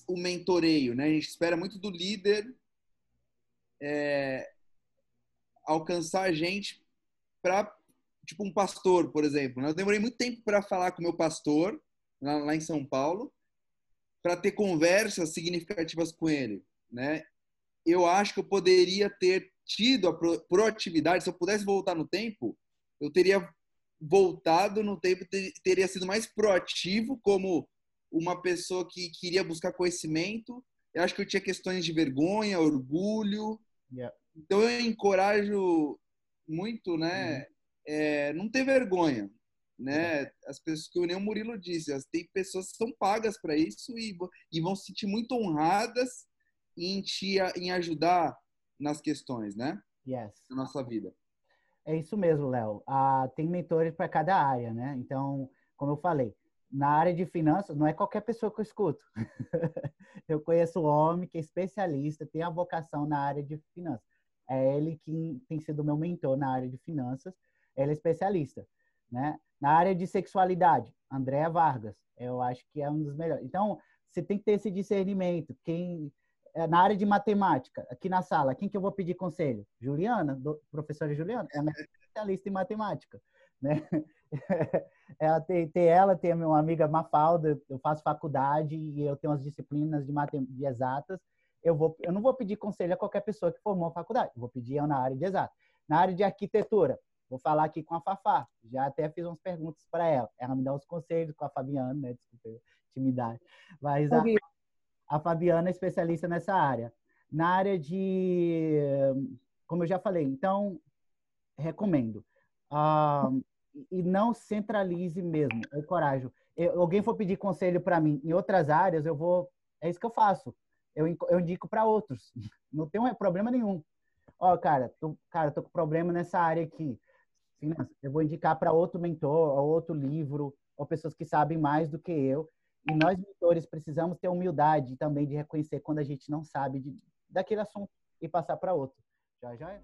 [SPEAKER 3] o mentoreio, né? A gente espera muito do líder é, alcançar a gente para, tipo, um pastor, por exemplo. Eu demorei muito tempo para falar com meu pastor, lá, lá em São Paulo, para ter conversas significativas com ele, né? Eu acho que eu poderia ter tido a proatividade, se eu pudesse voltar no tempo, eu teria voltado no tempo, teria sido mais proativo como uma pessoa que queria buscar conhecimento. Eu acho que eu tinha questões de vergonha, orgulho.
[SPEAKER 2] Yeah.
[SPEAKER 3] Então eu encorajo muito, né? Uhum. É, não ter vergonha, né? As pessoas que o nem o Murilo disse, tem pessoas que são pagas para isso e, e vão se sentir muito honradas em te em ajudar nas questões, né?
[SPEAKER 2] Yes.
[SPEAKER 3] Na nossa vida.
[SPEAKER 2] É isso mesmo, Léo. Ah, tem mentores para cada área, né? Então, como eu falei, na área de finanças, não é qualquer pessoa que eu escuto. eu conheço um homem que é especialista, tem a vocação na área de finanças. É ele que tem sido meu mentor na área de finanças. Ele é especialista, né? Na área de sexualidade, Andréa Vargas, eu acho que é um dos melhores. Então, você tem que ter esse discernimento. Quem é, na área de matemática, aqui na sala, quem que eu vou pedir conselho? Juliana, do, professora Juliana, ela é especialista em matemática, né? ela tem, tem, ela, tem a minha amiga Mafalda, eu faço faculdade e eu tenho as disciplinas de, de exatas. Eu, vou, eu não vou pedir conselho a qualquer pessoa que formou a faculdade, vou pedir eu na área de exatas. Na área de arquitetura, vou falar aqui com a Fafá, já até fiz umas perguntas para ela. Ela me dá os conselhos com a Fabiana, né? Desculpa, intimidade. Mas a, a Fabiana é especialista nessa área. Na área de, como eu já falei, então, recomendo. Uh, e não centralize mesmo, eu encorajo. Eu, alguém for pedir conselho para mim em outras áreas, eu vou, é isso que eu faço. Eu, eu indico para outros. Não tem problema nenhum. Ó, cara, tô, cara, tô com problema nessa área aqui. Eu vou indicar para outro mentor, ou outro livro, ou pessoas que sabem mais do que eu. E nós, mentores, precisamos ter humildade também de reconhecer quando a gente não sabe de, daquele assunto e passar para outro. Já, já é.